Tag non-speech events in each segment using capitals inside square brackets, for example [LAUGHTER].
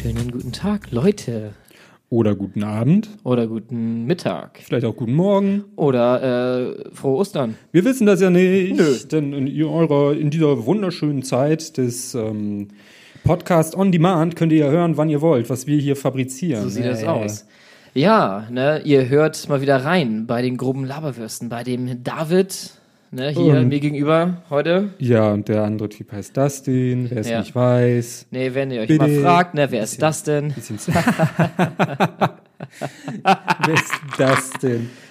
Schönen guten Tag, Leute. Oder guten Abend, Oder guten Mittag. vielleicht auch guten Morgen. Oder äh, frohe Ostern. Wir wissen das ja nicht, Nö. denn in, eurer, in dieser wunderschönen Zeit des ähm, Podcast on Demand könnt ihr ja hören, wann ihr wollt, was wir hier fabrizieren. So sieht Ja, das aus. Ja, ne, ihr hört mal wieder rein bei den groben Laberwürsten, bei dem David, ne, hier Und- mir gegenüber heute. Ja, und der andere Typ heißt Dustin, wer es Ja. nicht weiß. Ne, wenn ihr euch Bitte. mal fragt, ne, wer ist das denn? Bisschen [LAUGHS] wer ist das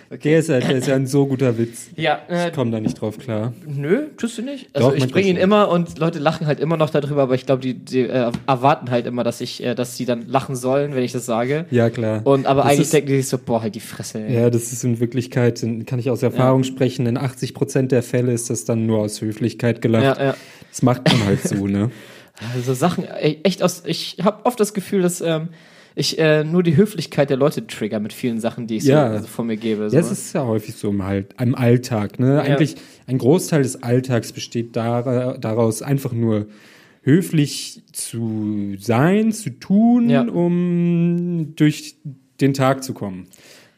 denn? Der, ist ja, der ist ja ein so guter Witz. Ja, äh, Ich komme da nicht drauf klar. nö, tust du nicht? Also Doch, ich bringe ihn immer und Leute lachen halt immer noch darüber, aber ich glaube, die, die äh, erwarten halt immer, dass ich, äh, dass sie dann lachen sollen, wenn ich das sage. Ja, klar. Und aber Das eigentlich ist- denken die sich so, boah, halt die Fresse. ey. Ja, das ist in Wirklichkeit, kann ich aus Erfahrung sprechen, in 80 Prozent der Fälle ist das dann nur aus Höflichkeit gelacht. ja, ja. Das macht man halt so, ne? [LAUGHS] Also Sachen, echt aus, ich habe oft das Gefühl, dass ähm, ich äh, nur die Höflichkeit der Leute trigger mit vielen Sachen, die ich Ja. so also von mir gebe. So. Ja, es ist ja häufig so im, halt, im Alltag, ne? Eigentlich, ein Großteil des Alltags besteht dar daraus, einfach nur höflich zu sein, zu tun, Ja. um durch den Tag zu kommen.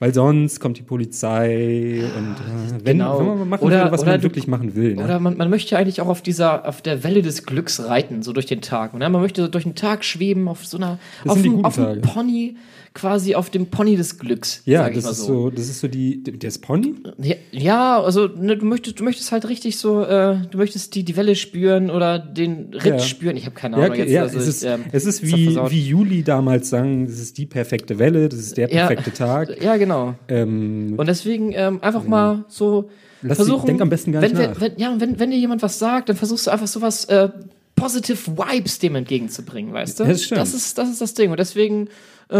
Weil sonst kommt die Polizei und äh, wenn, genau. wenn man machen Oder- will, was man wirklich machen will. Ne? Oder man, man möchte eigentlich auch auf dieser, auf der Welle des Glücks reiten, so durch den Tag. Ne? Man möchte so durch den Tag schweben, auf so einer, Das auf guten auf Tage. Pony, quasi auf dem Pony des Glücks. ja, sag ich das mal ist so, das ist so die, der ist Pony? Ja, ja, also ne, du möchtest, du möchtest halt richtig so, äh, du möchtest die, die Welle spüren oder den Ritt Ja. spüren. Ich habe keine Ja, Ahnung okay, jetzt. ja also es, ich, ist, ähm, es ist wie, wie Juli damals sang, das ist die perfekte Welle, das ist der Ja. perfekte Tag. Ja, genau. Ähm, Und deswegen ähm, einfach mal so Lass versuchen. denk am besten gar wenn, nicht wenn, nach. wenn, ja, und wenn, wenn dir jemand was sagt, dann versuchst du einfach sowas äh, positive Vibes dem entgegenzubringen, weißt du? Das stimmt. das ist das ist das Ding. Und deswegen, äh,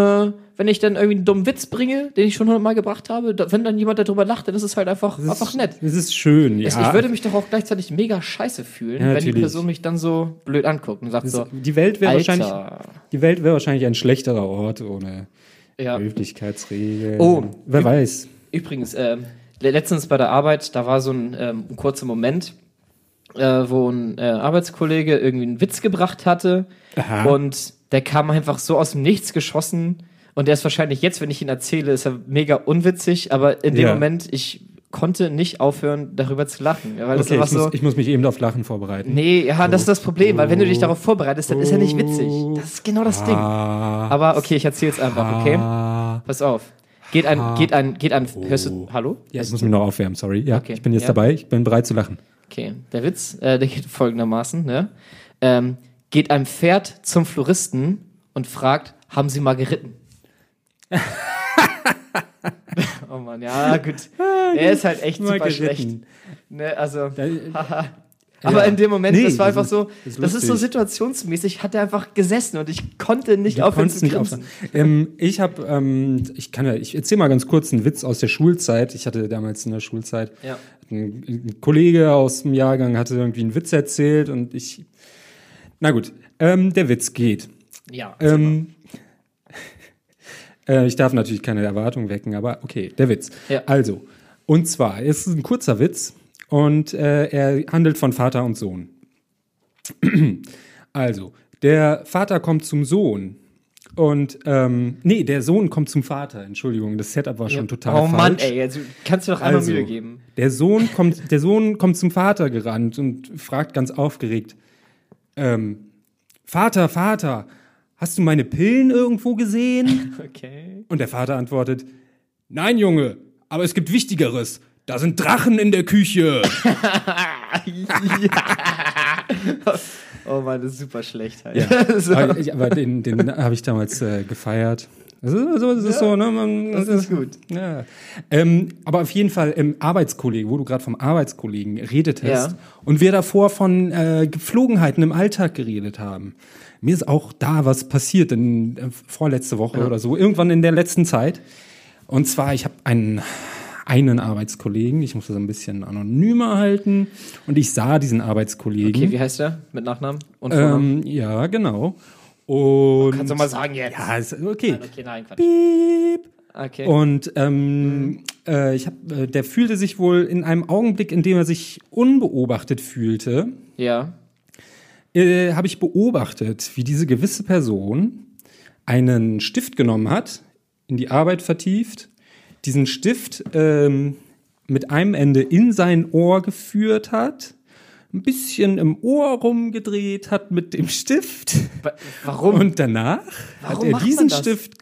wenn ich dann irgendwie einen dummen Witz bringe, den ich schon hundertmal gebracht habe, da, wenn dann jemand darüber lacht, dann ist es halt einfach das ist, einfach nett. Das ist schön, ja. Es- Ich würde mich doch auch gleichzeitig mega scheiße fühlen, Ja, wenn die. Person mich dann so blöd anguckt und sagt Das- so, die Welt wäre wahrscheinlich, die Welt wäre wahrscheinlich ein schlechterer Ort ohne Ja. Höflichkeitsregeln. Oh. wer weiß. Übrigens, le- letztens bei der Arbeit, da war so ein, ähm, ein kurzer Moment, äh, wo ein äh, Arbeitskollege irgendwie einen Witz gebracht hatte Aha. und der kam einfach so aus dem Nichts geschossen und der ist wahrscheinlich jetzt, wenn ich ihn erzähle, ist er mega unwitzig, aber in dem Ja. Moment, ich konnte nicht aufhören, darüber zu lachen, weil Okay, ich, so... muss, ich muss mich eben auf Lachen vorbereiten. Nee, ja, das ist das Problem, weil wenn du dich darauf vorbereitest, dann ist er nicht witzig. Das ist genau das Ding. Aber okay, ich erzähl's einfach, okay? Pass auf. Geht ein, geht ein, geht ein, hörst du, hallo? Ja, ich muss mich noch aufwärmen, sorry. Ja, Okay, ich bin jetzt ja. dabei, ich bin bereit zu lachen. Okay, der Witz, äh, der geht folgendermaßen, ne? Ähm, geht ein Pferd zum Floristen und fragt, haben Sie mal geritten? [LAUGHS] Mann, ja, [LAUGHS] gut. Er ist halt echt super schlecht. Ne, also, [LAUGHS] haha. Aber in dem Moment, Nee, das war einfach ist- so, das ist das ist so situationsmäßig, hat er einfach gesessen und ich konnte nicht aufhören zu nicht aufhören. Ähm, ich habe, ähm, ich kann ja, ich erzähle mal ganz kurz einen Witz aus der Schulzeit. Ich hatte damals in der Schulzeit Ja. ein, ein Kollege aus dem Jahrgang hatte irgendwie einen Witz erzählt und ich, na gut, ähm, der Witz geht. Ja, Ähm, äh, ich darf natürlich keine Erwartung wecken, aber okay, der Witz. Ja. Also, und zwar, es ist ein kurzer Witz und äh, er handelt von Vater und Sohn. [CLEARS THROAT] Also, der Vater kommt zum Sohn und, ähm, nee, der Sohn kommt zum Vater, Entschuldigung, das Setup war schon total oh falsch. Mann, ey, jetzt kannst du doch einmal Also, Mühe geben. Der Sohn kommt, der Sohn kommt zum Vater gerannt und fragt ganz aufgeregt: ähm, Vater, Vater, hast du meine Pillen irgendwo gesehen? [LAUGHS] Okay. Und der Vater antwortet: Nein, Junge, aber es gibt Wichtigeres. Da sind Drachen in der Küche. [LAUGHS] Oh Mann, das ist super schlecht halt. Ja. [LAUGHS] so. aber ich, aber den, den habe ich damals äh, gefeiert. Das ist, so, das ist so, ne? Man, Das ist gut. Ja. Ähm, aber auf jeden Fall im Arbeitskollegen, wo du gerade vom Arbeitskollegen redet hast Ja. und wir davor von äh, Gepflogenheiten im Alltag geredet haben. Mir ist auch da was passiert in äh, vorletzte Woche oder so, irgendwann in der letzten Zeit. Und zwar, ich habe einen einen Arbeitskollegen. Ich muss das ein bisschen anonymer halten. Und ich sah diesen Arbeitskollegen. Okay, wie heißt der? Mit Nachnamen und Vornamen? ähm, ja, genau. Und Kannst du mal sagen jetzt? ja, ist okay. Nein, okay, nein, Quatsch. Piep. Okay. Und ähm, äh, ich hab, äh, der fühlte sich wohl in einem Augenblick, in dem er sich unbeobachtet fühlte, ja. Äh, habe ich beobachtet, wie diese gewisse Person einen Stift genommen hat, in die Arbeit vertieft, diesen Stift ähm, mit einem Ende in sein Ohr geführt hat, ein bisschen im Ohr rumgedreht hat mit dem Stift. Wa- Warum? Und danach Warum hat er diesen? Stift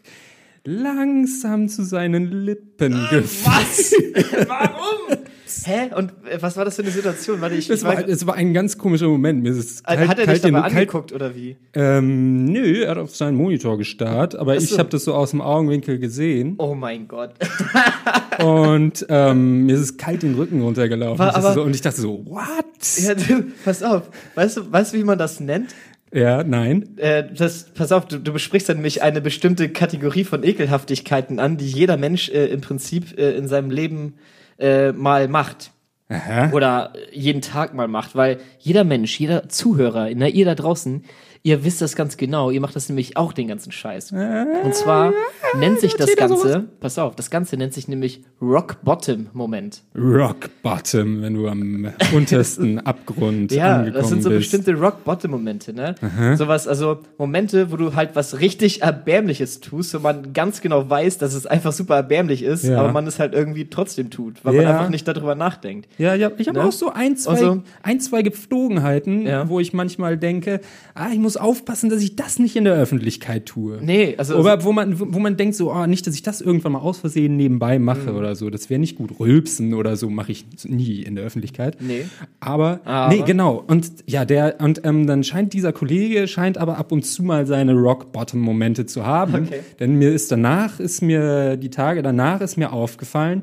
langsam zu seinen Lippen geführt. Was? [LAUGHS] Warum? Hä? Und äh, was war das für eine Situation? Warte, ich, Es war, es war ein ganz komischer Moment. Mir ist es Äh, kalt, hat er dich dabei angeguckt oder wie? ähm, Nö, er hat auf seinen Monitor gestarrt, aber Ach ich habe das so aus dem Augenwinkel gesehen Oh mein Gott. [LAUGHS] [LAUGHS] und ähm, mir ist es kalt den Rücken runtergelaufen. War aber- so, und ich dachte so, what? Ja, du, pass auf. Weißt du, weißt du, wie man das nennt? Ja, nein. Äh, das, pass auf, du, du besprichst dann nämlich eine bestimmte Kategorie von Ekelhaftigkeiten an, die jeder Mensch äh, im Prinzip äh, in seinem Leben äh, mal macht. Aha. Oder jeden Tag mal macht, weil jeder Mensch, jeder Zuhörer, ne, ihr da draußen, ihr wisst das ganz genau, ihr macht das nämlich auch den ganzen Scheiß. Und zwar nennt sich das Ganze, pass auf, das Ganze nennt sich nämlich Rock Bottom Moment. Rock Bottom, wenn du am [LAUGHS] untersten Abgrund Ja, das sind so bist. bestimmte Rock-Bottom-Momente, ne? Sowas, also Momente, wo du halt was richtig Erbärmliches tust, wo man ganz genau weiß, dass es einfach super erbärmlich ist, Ja. aber man es halt irgendwie trotzdem tut, weil man Ja. einfach nicht darüber nachdenkt. Ja, ja, ich habe Ne? auch so ein, zwei, Also- ein, zwei Gepflogenheiten, Ja. wo ich manchmal denke, ah, ich muss aufpassen, dass ich das nicht in der Öffentlichkeit tue. Nee, also Oder wo man, wo man denkt so, ah, nicht, dass ich das irgendwann mal aus Versehen nebenbei Mhm. mache oder so. Das wäre nicht gut. Rülpsen oder so mache ich nie in der Öffentlichkeit. Nee. Aber, Aber? nee, genau. Und ja, der, und ähm, dann scheint dieser Kollege, scheint aber ab und zu mal seine Rock-Bottom-Momente zu haben. Okay. Denn mir ist danach, ist mir, die Tage danach ist mir aufgefallen,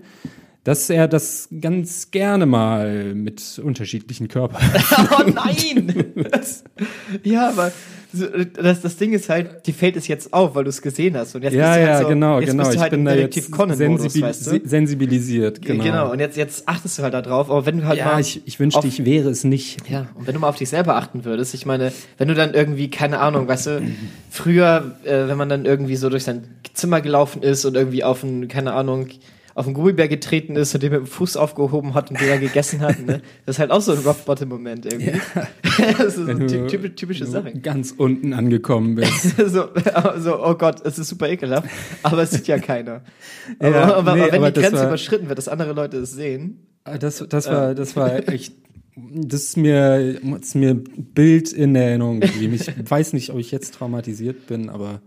dass er das ganz gerne mal mit unterschiedlichen Körpern. [LAUGHS] Oh [LAUGHS] nein! Das, ja, aber das, das Ding ist halt, die fällt es jetzt auf, weil du es gesehen hast. Und jetzt ja, bist du halt ja, so, genau, jetzt genau. Bist du halt ich bin da jetzt sensibil weißt du? se- sensibilisiert, genau. Genau. und jetzt, jetzt achtest du halt da drauf, aber wenn du halt ja, mal ich, ich wünschte, auf- ich wäre es nicht. Ja, und wenn du mal auf dich selber achten würdest, ich meine, wenn du dann irgendwie, keine Ahnung, weißt du, früher, äh, wenn man dann irgendwie so durch sein Zimmer gelaufen ist und irgendwie auf ein, keine Ahnung, auf einen Gummibär getreten ist und den mit dem Fuß aufgehoben hat und den dann gegessen hat, ne? Das ist halt auch so ein Rock-Bottom-Moment irgendwie. [LAUGHS] das ist so Wenn eine du- typ- typische Sache. Ganz unten angekommen bist. [LAUGHS] so, so, oh Gott, es ist super ekelhaft, aber es sieht ja keiner. Aber, Ja, aber, nee, aber wenn aber die das Grenze war- überschritten wird, dass andere Leute es sehen, Ah, Das, das war, das war echt. Das ist mir, ist mir Bild in Erinnerung geblieben. Ich weiß nicht, ob ich jetzt traumatisiert bin, aber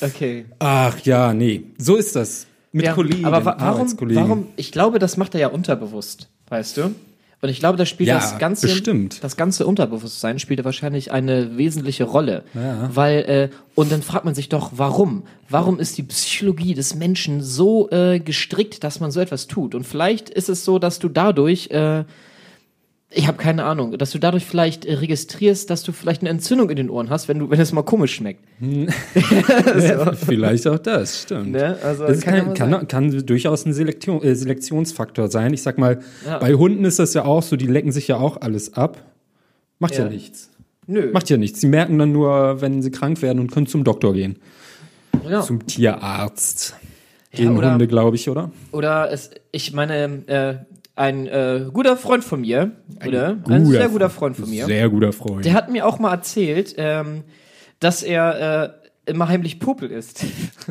okay. ach ja, nee, so ist das mit Ja, Kollegen, aber wa warum, warum, ich glaube, das macht er ja unterbewusst, weißt du? Und ich glaube, da spielt Ja, das ganze, bestimmt. das ganze Unterbewusstsein spielt wahrscheinlich eine wesentliche Rolle. Ja. Weil, äh, und dann fragt man sich doch, warum? Warum ist die Psychologie des Menschen so äh, gestrickt, dass man so etwas tut? Und vielleicht ist es so, dass du dadurch, äh, ich habe keine Ahnung, dass du dadurch vielleicht äh, registrierst, dass du vielleicht eine Entzündung in den Ohren hast, wenn du, wenn es mal komisch schmeckt. [LAUGHS] Ja, vielleicht auch das, stimmt. Ne? Also, Das kann kann, kann, kann, durchaus ein Selektion, äh, Selektionsfaktor sein. Ich sag mal, Ja. bei Hunden ist das ja auch so, die lecken sich ja auch alles ab. Macht ja, Ja. nichts. Nö. Macht ja nichts. Sie merken dann nur, wenn sie krank werden und können zum Doktor gehen. ja. Zum Tierarzt. Gehen Hunde, glaube ich, oder? Oder es, ich meine, äh, ein äh, guter Freund von mir, oder? Ein sehr guter Freund von mir, Sehr guter Freund. der hat mir auch mal erzählt, ähm, dass er äh, immer heimlich Popel ist.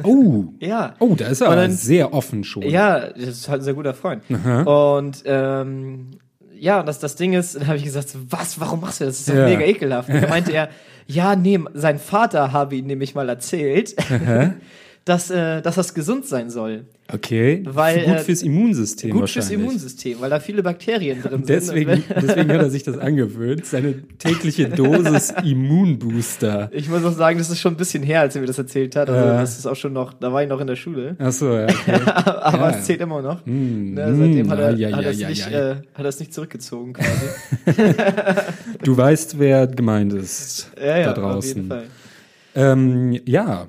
oh. [LAUGHS] ja. Oh, da ist er Und dann- sehr offen schon. Ja, das ist halt ein sehr guter Freund. Und ähm, ja, und das, das Ding ist, dann habe ich gesagt, was, warum machst du das? Das ist doch Ja. mega ekelhaft. Und dann meinte er, ja, nee, sein Vater habe ihm nämlich mal erzählt, [LAUGHS] dass, äh, dass das gesund sein soll. Okay. Weil, Gut äh, fürs Immunsystem Gut fürs. Immunsystem, weil da viele Bakterien drin Deswegen, sind. deswegen hat er sich das [LAUGHS] angewöhnt. Seine tägliche Dosis [LAUGHS] Immunbooster. Ich muss auch sagen, das ist schon ein bisschen her, als er mir das erzählt hat. Also das ist auch schon noch, da war ich noch in der Schule. Achso, ja. Okay. [LAUGHS] Aber Ja. es zählt immer noch. Mm, Ne, seitdem mm, hat er, hat er es nicht, äh, hat nicht zurückgezogen quasi. Du weißt, wer gemeint ist ja, ja, da auf jeden draußen. Fall. Ähm, ja.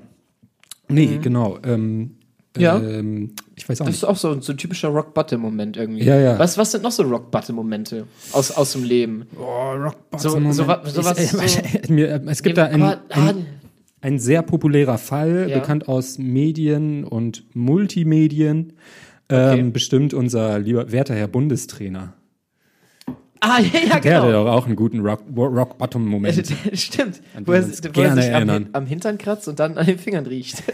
Nee, genau. Ähm, Ja. Ähm, Ich weiß auch Das nicht. ist auch so, so ein typischer Rock-Bottom-Moment irgendwie. Ja, ja. Was, was sind noch so Rock-Bottom-Momente aus, aus dem Leben? Oh, Rock So- so wa- so was- so- Mir, es gibt da einen, aber- ein sehr populärer Fall, Ja. bekannt aus Medien und Multimedien. Ähm, Okay. Bestimmt unser lieber werter Herr Bundestrainer. Ah, ja, ja, Der hatte genau. doch auch einen guten Rock, Rock. [LAUGHS] Stimmt. Wo er, wo er gerne sich am, am Hintern kratzt und dann an den Fingern riecht. [LAUGHS] [LAUGHS]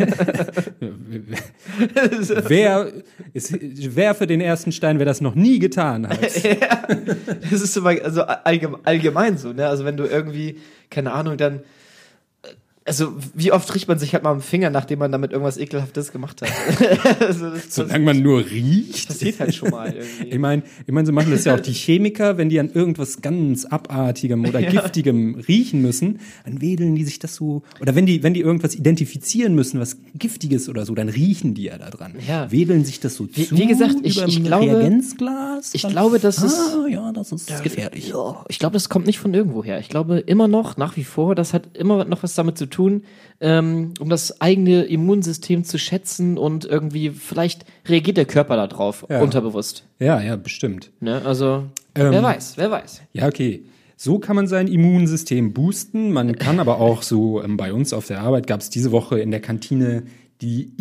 wer, ist, wer für den ersten Stein, wer das noch nie getan hat. Das ist so also allgeme- allgemein so, ne? Also wenn du irgendwie, keine Ahnung, dann. Also, wie oft riecht man sich halt mal am Finger, nachdem man damit irgendwas Ekelhaftes gemacht hat? [LAUGHS] also, das, das Solange man nur riecht. passiert halt schon mal Ich irgendwie. meine, ich mein, so machen das ja auch die Chemiker, wenn die an irgendwas ganz Abartigem oder [LAUGHS] Giftigem riechen müssen, dann wedeln die sich das so. Oder wenn die, wenn die irgendwas identifizieren müssen, was Giftiges oder so, dann riechen die ja da dran. Ja. Wedeln sich das so Wie- zu wie gesagt, ich- über ich glaube- Reagenzglas. ich glaube, das ist- Ah, ja, das ist gefährlich. Ja, ich glaube, das kommt nicht von irgendwo her. Ich glaube immer noch, nach wie vor, das hat immer noch was damit zu tun, ähm, um das eigene Immunsystem zu schätzen und irgendwie, vielleicht reagiert der Körper darauf, Ja. unterbewusst. Ja, ja, bestimmt. Ne? Also, Ähm, wer weiß, wer weiß. Ja, okay. So kann man sein Immunsystem boosten. Man kann aber auch so, ähm, bei uns auf der Arbeit gab es diese Woche in der Kantine die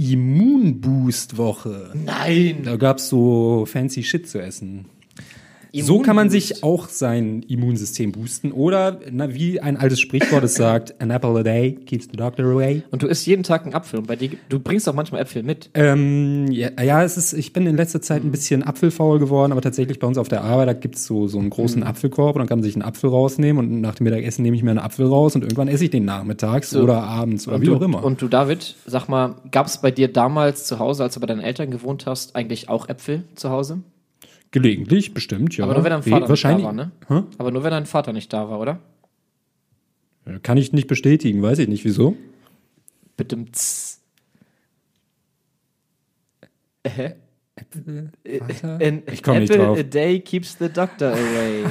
Immunboost-Woche. Nein! Da gab's so fancy Shit zu essen. So kann man sich auch sein Immunsystem boosten. Oder, na, wie ein altes Sprichwort es sagt, an apple a day keeps the doctor away. Und du isst jeden Tag einen Apfel und bei dir, du bringst auch manchmal Äpfel mit. Ähm, ja, ja, es ist, ich bin in letzter Zeit ein bisschen apfelfaul geworden, aber tatsächlich bei uns auf der Arbeit, da gibt's so, so einen großen Apfelkorb und dann kann man sich einen Apfel rausnehmen und nach dem Mittagessen nehme ich mir einen Apfel raus und irgendwann esse ich den nachmittags oder abends oder Und wie du, auch immer. Und du, David, sag mal, gab es bei dir damals zu Hause, als du bei deinen Eltern gewohnt hast, eigentlich auch Äpfel zu Hause? Gelegentlich, bestimmt, ja. Aber nur wenn dein Vater nicht da wahrscheinlich, war, ne? Hä? Aber nur wenn dein Vater nicht da war, oder? Kann ich nicht bestätigen, weiß ich nicht wieso. Bitte. tss. Hä? An Ich komm nicht apple drauf. a day keeps the doctor away.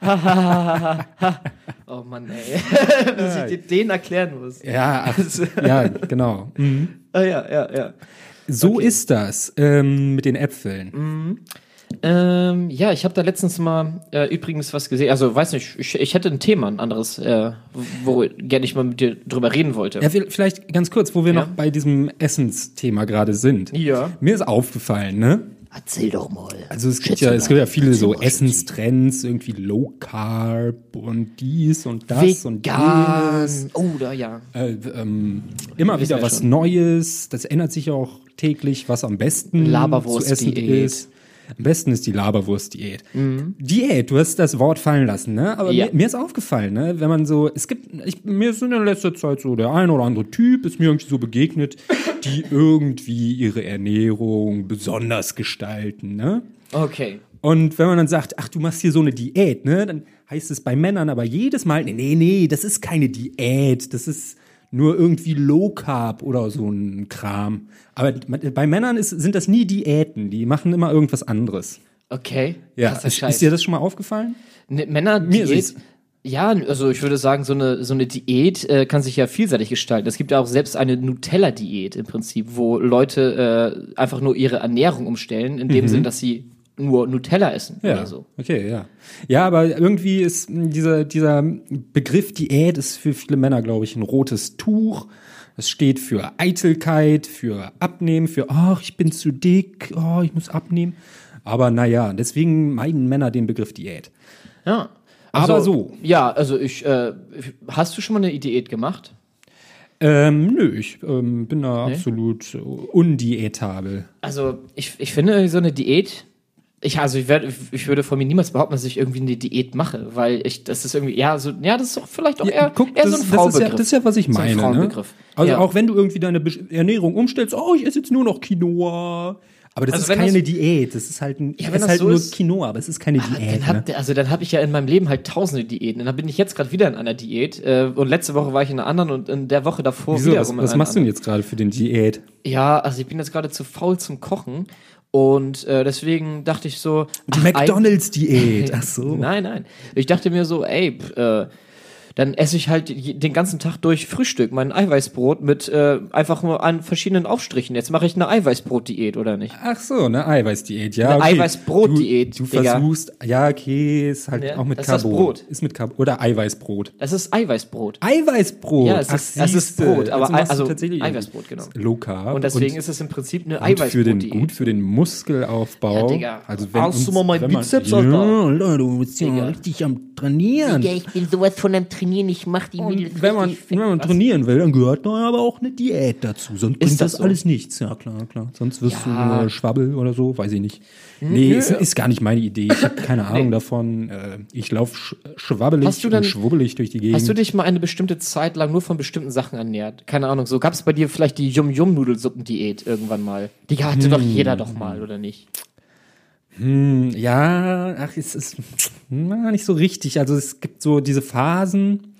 [LAUGHS] oh Mann, ey. [LAUGHS] Dass ich dir den erklären muss. Ja, ach, [LAUGHS] ja, genau. Mhm. Ah, ja, ja, ja. So ist das ähm, mit den Äpfeln. Ähm, ja, ich habe da letztens mal äh, übrigens was gesehen. Also, weiß nicht, ich, ich hätte ein Thema, ein anderes, äh, wo gerne ich mal mit dir drüber reden wollte. Ja, vi- vielleicht ganz kurz, wo wir Ja. noch bei diesem Essensthema gerade sind. Ja. Mir ist aufgefallen, ne? Erzähl doch mal. Also es gibt ja, es gibt ja viele so Essenstrends, irgendwie Low Carb und dies und das und Vegan. jenes. Oh, da ja. Äh, ähm, immer wieder was schon. Neues. Das ändert sich auch täglich, was am besten Laberwurst-Diät. zu essen ist. Am besten ist die Laberwurst-Diät. Diät, du hast das Wort fallen lassen, ne? Aber Mhm. Ja. mir, mir ist aufgefallen, ne? Wenn man so, es gibt, ich, mir ist in der letzten Zeit so der ein oder andere Typ ist mir irgendwie so begegnet, die irgendwie ihre Ernährung besonders gestalten, ne? Okay. Und wenn man dann sagt, ach, du machst hier so eine Diät, ne, dann heißt es bei Männern aber jedes Mal, nee, nee, nee, das ist keine Diät, das ist nur irgendwie Low Carb oder so ein Kram. Aber bei Männern ist, sind das nie Diäten, die machen immer irgendwas anderes. Okay. Ja, ist, ist dir das schon mal aufgefallen? Ne, Männer Mir Diät. Ja, also ich würde sagen, so eine, so eine Diät äh, kann sich ja vielseitig gestalten. Es gibt ja auch selbst eine Nutella-Diät im Prinzip, wo Leute äh, einfach nur ihre Ernährung umstellen, in dem Sinn, dass sie nur Nutella essen. Ja, oder so. okay, ja. Ja, aber irgendwie ist mh, dieser, dieser Begriff Diät ist für viele Männer, glaube ich, ein rotes Tuch. Es steht für Eitelkeit, für Abnehmen, für, ach, ich bin zu dick, oh, ich muss abnehmen. Aber naja, deswegen meiden Männer den Begriff Diät. Ja. Aber Also, so. Ja, also ich, äh, hast du schon mal eine Diät gemacht? Ähm, nö, ich ähm, bin da absolut äh, undiätabel. Also ich, ich finde so eine Diät, ich, also ich, werd, ich würde von mir niemals behaupten, dass ich irgendwie eine Diät mache, weil ich, das ist irgendwie, ja, so, ja, das ist doch vielleicht auch eher, guck, eher das, so ein das, ist ja, das ist ja, was ich So ein meine. ne? Frauenbegriff. Also Ja. auch wenn du irgendwie deine Ernährung umstellst, oh, ich esse jetzt nur noch Quinoa. Aber das Also ist keine das- Diät. Das ist halt, ein, Ja, das halt so nur ist- Quinoa, aber es ist keine Aber Diät. dann ne? hab, also dann habe ich ja in meinem Leben halt tausende Diäten. Und dann bin ich jetzt gerade wieder in einer Diät. Äh, und letzte Woche war ich in einer anderen und in der Woche davor Wieso? Was, wiederum was einer machst du denn anderen. jetzt gerade für den Diät? Ja, also ich bin jetzt gerade zu faul zum Kochen. Und äh, deswegen dachte ich so. Die McDonalds-Diät. Ach so. [LAUGHS] Nein, nein. Ich dachte mir so, ey, äh, dann esse ich halt den ganzen Tag durch Frühstück, mein Eiweißbrot mit äh, einfach nur an verschiedenen Aufstrichen. Jetzt mache ich eine Eiweißbrot-Diät, oder nicht? Ach so, eine Eiweißdiät, ja. Eine okay. Eiweißbrot-Diät, Du, du Digga. versuchst, ja, okay, ist halt Ja, auch mit das ist das. Brot. Ist mit Carbon. Oder Eiweißbrot. Das ist Eiweißbrot. Eiweißbrot. Ja, es Ach, ist- es ist. Brot, aber du also tatsächlich Eiweißbrot, genau. Low Carb. Und deswegen ist es im Prinzip eine gut für den, Eiweißbrot-Diät. gut für den Muskelaufbau. Ja, Digga. Also wenn Hast uns, du mal meinen wenn man, Bizeps, ja? Leute, du bist ja Digga. richtig am Trainieren. ich bin sowas von am Trainieren, ich mach die Mädels Und wenn man, wenn man trainieren will, dann gehört da aber auch eine Diät dazu. Sonst bringt das das, so? alles nichts. Ja, klar, klar. Sonst wirst Ja. du äh, Schwabbel oder so, weiß ich nicht. Nee, ist, ist gar nicht meine Idee. Ich habe keine [LAUGHS] Ahnung davon. Äh, ich laufe sch schwabbelig dann- und schwubbelig durch die Gegend. Hast du dich mal eine bestimmte Zeit lang nur von bestimmten Sachen ernährt? Keine Ahnung, so gab es bei dir vielleicht die Yum-Yum-Nudelsuppen-Diät irgendwann mal? Die hatte doch jeder doch mal, oder nicht? Hm, ja, ach, es ist na, nicht so richtig. Also es gibt so diese Phasen.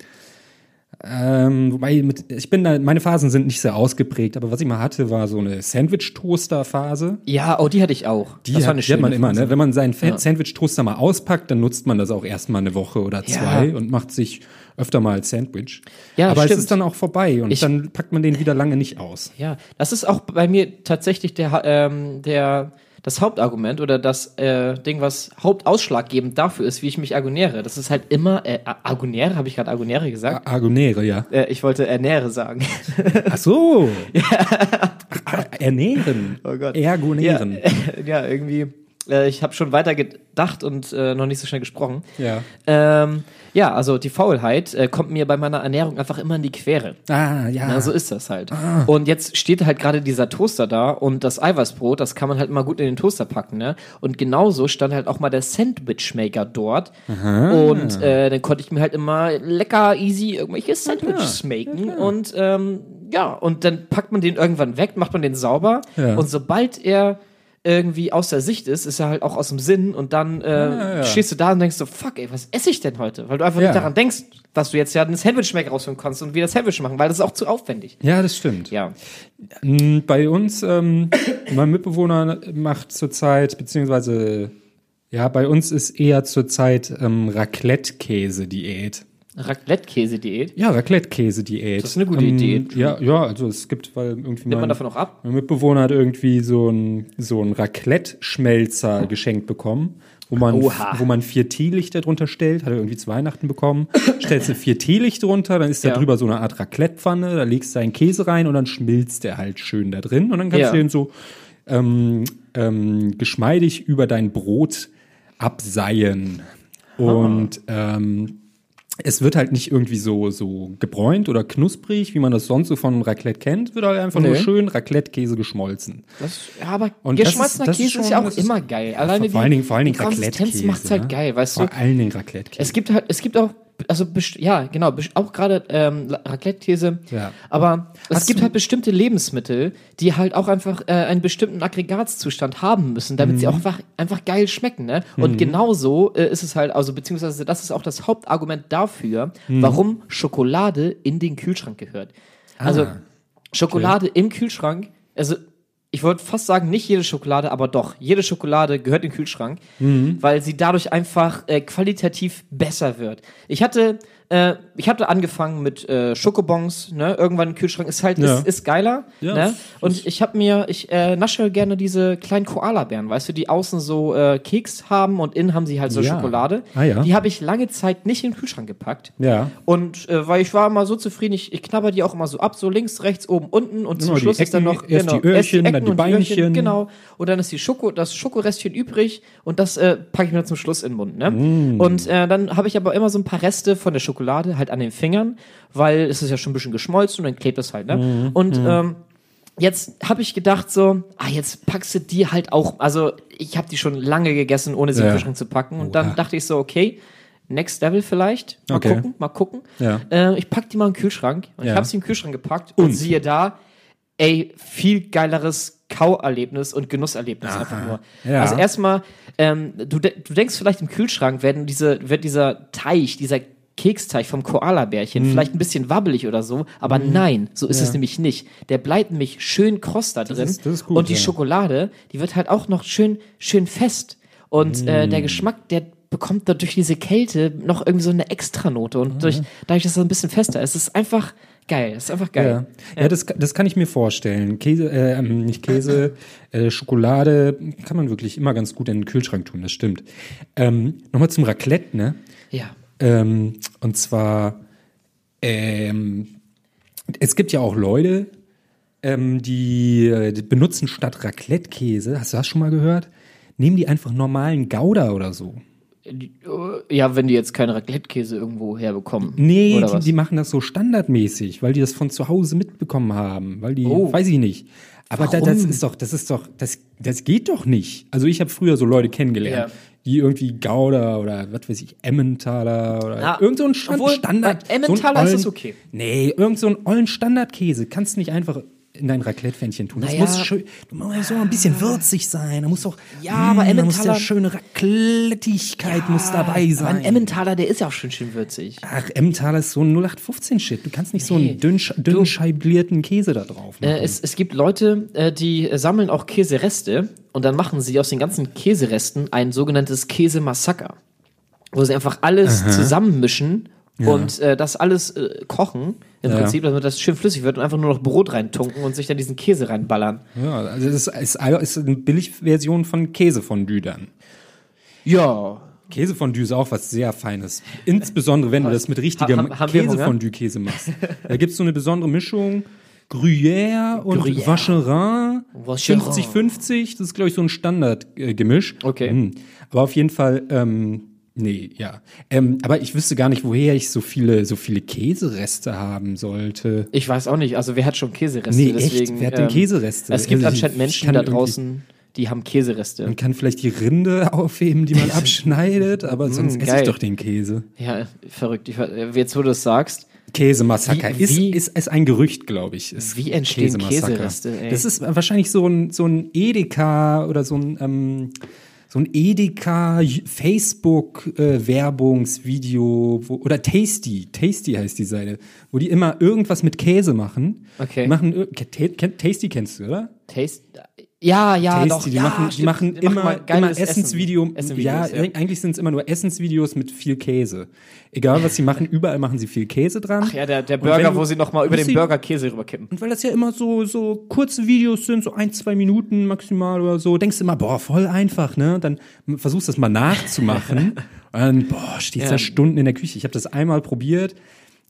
Ähm, wobei mit, ich bin da, meine Phasen sind nicht sehr ausgeprägt, aber was ich mal hatte, war so eine Sandwich-Toaster-Phase. Ja, oh, die hatte ich auch. Die, das war hat, eine die hat man immer, ne? Wenn man seinen Ja. Sandwich-Toaster mal auspackt, dann nutzt man das auch erstmal eine Woche oder Ja. zwei und macht sich öfter mal Sandwich. Ja, Aber es stimmt. ist dann auch vorbei und Ich- dann packt man den wieder lange nicht aus. Ja, das ist auch bei mir tatsächlich der, ähm, der, das Hauptargument oder das äh, Ding, was hauptausschlaggebend dafür ist, wie ich mich ernähre. Das ist halt immer, äh, ernähre, habe ich gerade ernäre gesagt? Argonäre, ja. Äh, ich wollte ernähre sagen. [LAUGHS] Ach so. Ach, Ernähren. Oh Gott. Ergonären. Ja, [LAUGHS] ja irgendwie. Äh, ich habe schon weiter gedacht und äh, noch nicht so schnell gesprochen. Ja. Ähm, ja, also die Faulheit äh, kommt mir bei meiner Ernährung einfach immer in die Quere. Ah, ja. Ja, so ist das halt. Und jetzt steht halt gerade dieser Toaster da und das Eiweißbrot, das kann man halt mal gut in den Toaster packen, ne? Und genauso stand halt auch mal der Sandwichmaker dort. Und äh, dann konnte ich mir halt immer lecker, easy irgendwelche Sandwiches maken. Und ähm, ja, und dann packt man den irgendwann weg, macht man den sauber. Ja. Und sobald er irgendwie aus der Sicht ist, ist er halt auch aus dem Sinn und dann äh, ja, ja. stehst du da und denkst so, fuck ey, was esse ich denn heute? Weil du einfach Ja. nicht daran denkst, dass du jetzt ja einen Sandwich-Maker rausholen kannst und wieder Sandwich machen, weil das ist auch zu aufwendig. ja, das stimmt. Ja. Mm, Bei uns, ähm, mein Mitbewohner macht zurzeit, beziehungsweise, ja, bei uns ist eher zurzeit ähm, Raclette-Käse-Diät. Raclette-Käse-Diät. Ja, Raclette-Käse-Diät. Das ist eine gute Idee. Ja, ja, also es gibt, weil irgendwie Nimmt man davon auch ab? mein Mitbewohner hat irgendwie so ein so ein Raclette-Schmelzer geschenkt bekommen, wo man Oha. wo man vier Teelichter drunter stellt, hat er irgendwie zu Weihnachten bekommen. Stellst du vier Teelichter drunter, dann ist da Ja. drüber so eine Art Raclette-Pfanne, da legst du deinen Käse rein und dann schmilzt der halt schön da drin und dann kannst Ja. du den so ähm, ähm, geschmeidig über dein Brot abseihen. Und ähm, es wird halt nicht irgendwie so, so gebräunt oder knusprig, wie man das sonst so von Raclette kennt, wird halt einfach nur Nee. schön Raclette-Käse geschmolzen. Das, ja, aber Und geschmolzener ist- ist Käse ist schon- ja auch ist- immer geil. Alleine vor die, allen Dingen, vor allen Dingen Raclette-Käse. macht's halt ne? geil, weißt du? Vor allen Dingen Raclette-Käse. Es gibt halt, es gibt auch, also ja, genau, auch gerade ähm, Raclette-Käse. Ja. Aber es Hast gibt du- halt bestimmte Lebensmittel, die halt auch einfach äh, einen bestimmten Aggregatzustand haben müssen, damit Mhm. sie auch einfach, einfach geil schmecken. Ne? Und genauso äh, ist es halt, also beziehungsweise das ist auch das Hauptargument dafür, Mhm. warum Schokolade in den Kühlschrank gehört. Also Ah, Schokolade im Kühlschrank, also ich wollte fast sagen, nicht jede Schokolade, aber doch, jede Schokolade gehört in den Kühlschrank, Mhm. weil sie dadurch einfach äh, qualitativ besser wird. Ich hatte, äh, ich hatte angefangen mit äh, Schokobons, ne? Irgendwann im Kühlschrank ist halt, Ja. ist, ist geiler, Ja, ne? Und ich habe mir, ich äh, nasche gerne diese kleinen Koala-Bären, weißt du, die außen so äh, Keks haben und innen haben sie halt so Ja. Schokolade. Ah, ja. Die habe ich lange Zeit nicht in den Kühlschrank gepackt. Ja. Und äh, weil ich war immer so zufrieden, ich, ich knabber die auch immer so ab, so links, rechts, oben, unten und Genau, zum die Schluss ist dann Ecken, noch genau, erst die Öhrchen, dann die und Beinchen. genau. Und dann ist die Schoko, das Schokorestchen übrig und das äh, packe ich mir zum Schluss in den Mund. Ne? Mm. Und äh, dann habe ich aber immer so ein paar Reste von der Schokolade halt an den Fingern, weil es ist ja schon ein bisschen geschmolzen und dann klebt es halt. Ne? Mm. Und ähm, jetzt habe ich gedacht so, ah, jetzt packst du die halt auch, also ich habe die schon lange gegessen, ohne sie Ja. den Kühlschrank zu packen. Und dann Oha. dachte ich so, okay, Next Level vielleicht. Mal Okay. gucken, mal gucken. Ja. Äh, ich pack die mal in den Kühlschrank. Und ich Ja. habe sie im Kühlschrank gepackt und, siehe da, ey, viel geileres Kauerlebnis und Genusserlebnis einfach nur. Ja. Also erstmal, ähm, du, de du denkst vielleicht im Kühlschrank werden diese, wird dieser Teig, dieser Keksteig vom Mhm. Koala-Bärchen vielleicht ein bisschen wabbelig oder so, aber nein, so ist es nämlich nicht. Der bleibt nämlich schön kross da drin ist- das ist gut, und die ja. Schokolade, die wird halt auch noch schön, schön fest und äh, Mhm. der Geschmack, der bekommt da durch diese Kälte noch irgendwie so eine Extranote und durch, dadurch, dass es ein bisschen fester ist, ist einfach geil. Es ist einfach geil. Ja, ja das, das kann ich mir vorstellen. Käse, äh, ähm, nicht Käse, [LAUGHS] äh, Schokolade kann man wirklich immer ganz gut in den Kühlschrank tun, das stimmt. Ähm, Nochmal zum Raclette, ne? Ja. Ähm, und zwar, ähm, es gibt ja auch Leute, ähm, die, äh, die benutzen statt Raclette-Käse, hast du das schon mal gehört? Nehmen die einfach normalen Gouda oder so. Ja, wenn die jetzt keinen Raclette-Käse irgendwo herbekommen. Nee, die, die machen das so standardmäßig, weil die das von zu Hause mitbekommen haben, weil die, Oh. weiß ich nicht. Aber da, das ist doch, das ist doch, das, das geht doch nicht. Also ich habe früher so Leute kennengelernt, Ja. Die irgendwie Gouda oder was weiß ich, Emmentaler oder Ja, irgend so ein Stand obwohl, Standard. bei Emmentaler so ist es okay. Nee, irgend so einen ollen Standardkäse kannst du nicht einfach in dein Raclette-Pfännchen tun. Das Naja. muss schön, du musst so ein bisschen würzig sein. Da muss doch, Ja, aber da muss Emmentaler- der schöne Raclettigkeit muss dabei sein. Aber ein Emmentaler, der ist ja auch schön schön würzig. Ach, Emmentaler ist so ein 0815-Shit. Du kannst nicht so einen dünn, dünn scheiblierten Käse da drauf machen. Äh, es, es gibt Leute, äh, die äh, sammeln auch Käsereste und dann machen sie aus den ganzen Käseresten ein sogenanntes Käsemassaker, wo sie einfach alles zusammenmischen und äh, das alles äh, kochen, im Ja. Prinzip, damit das schön flüssig wird und einfach nur noch Brot reintunken und sich dann diesen Käse reinballern. ja, also das ist, ist, eine Billigversion von Käsefondue dann. Ja. Käsefondue ist auch was sehr Feines. Insbesondere, wenn du das mit richtigem Ha- Hunger? Käsefondue-Käse machst. Da gibt's so eine besondere Mischung. Gruyère und Gruyère. Vacherin. Vacherin. 50-50. Das ist, glaube ich, so ein Standardgemisch. Okay. Mhm. Aber auf jeden Fall, ähm, nee, ja. Ähm, aber ich wüsste gar nicht, woher ich so viele, so viele Käsereste haben sollte. Ich weiß auch nicht, also wer hat schon Käsereste? Nee, echt? deswegen, Wer hat denn ähm, Käsereste? Es gibt Also anscheinend Menschen da draußen, die haben Käsereste. Man kann vielleicht die Rinde [LAUGHS] aufheben, die man [LAUGHS] abschneidet, aber sonst esse geil. ich doch den Käse. Ja, verrückt. Ich, jetzt, wo du es sagst, Käsemassaker Wie- ist, wie- ist, ist ein Gerücht, glaube ich. Ist Wie entstehen. Käsereste, ey? Das ist wahrscheinlich so ein, so ein Edeka oder so ein, ähm, so ein Edeka Facebook äh, Werbungsvideo wo, oder Tasty, Tasty heißt die Seite, wo die immer irgendwas mit Käse machen. Okay. Machen Tasty kennst du, oder? Taste. Ja, ja, Tasty, doch. die ja, machen, die machen Die immer, mal immer Essensvideo. Essen. Essenvideos, ja, eigentlich sind es immer nur Essensvideos mit viel Käse. Egal was sie machen, [LAUGHS] überall machen sie viel Käse dran. Ach ja, der, der Burger, du- wo sie nochmal über den sie- Burger Käse rüberkippen. Und weil das ja immer so, so kurze Videos sind, so ein, zwei Minuten maximal oder so, denkst du immer, boah, voll einfach, ne? Dann versuchst du das mal nachzumachen. [LAUGHS] und dann, boah, stehst Ja. da Stunden in der Küche. Ich habe das einmal probiert.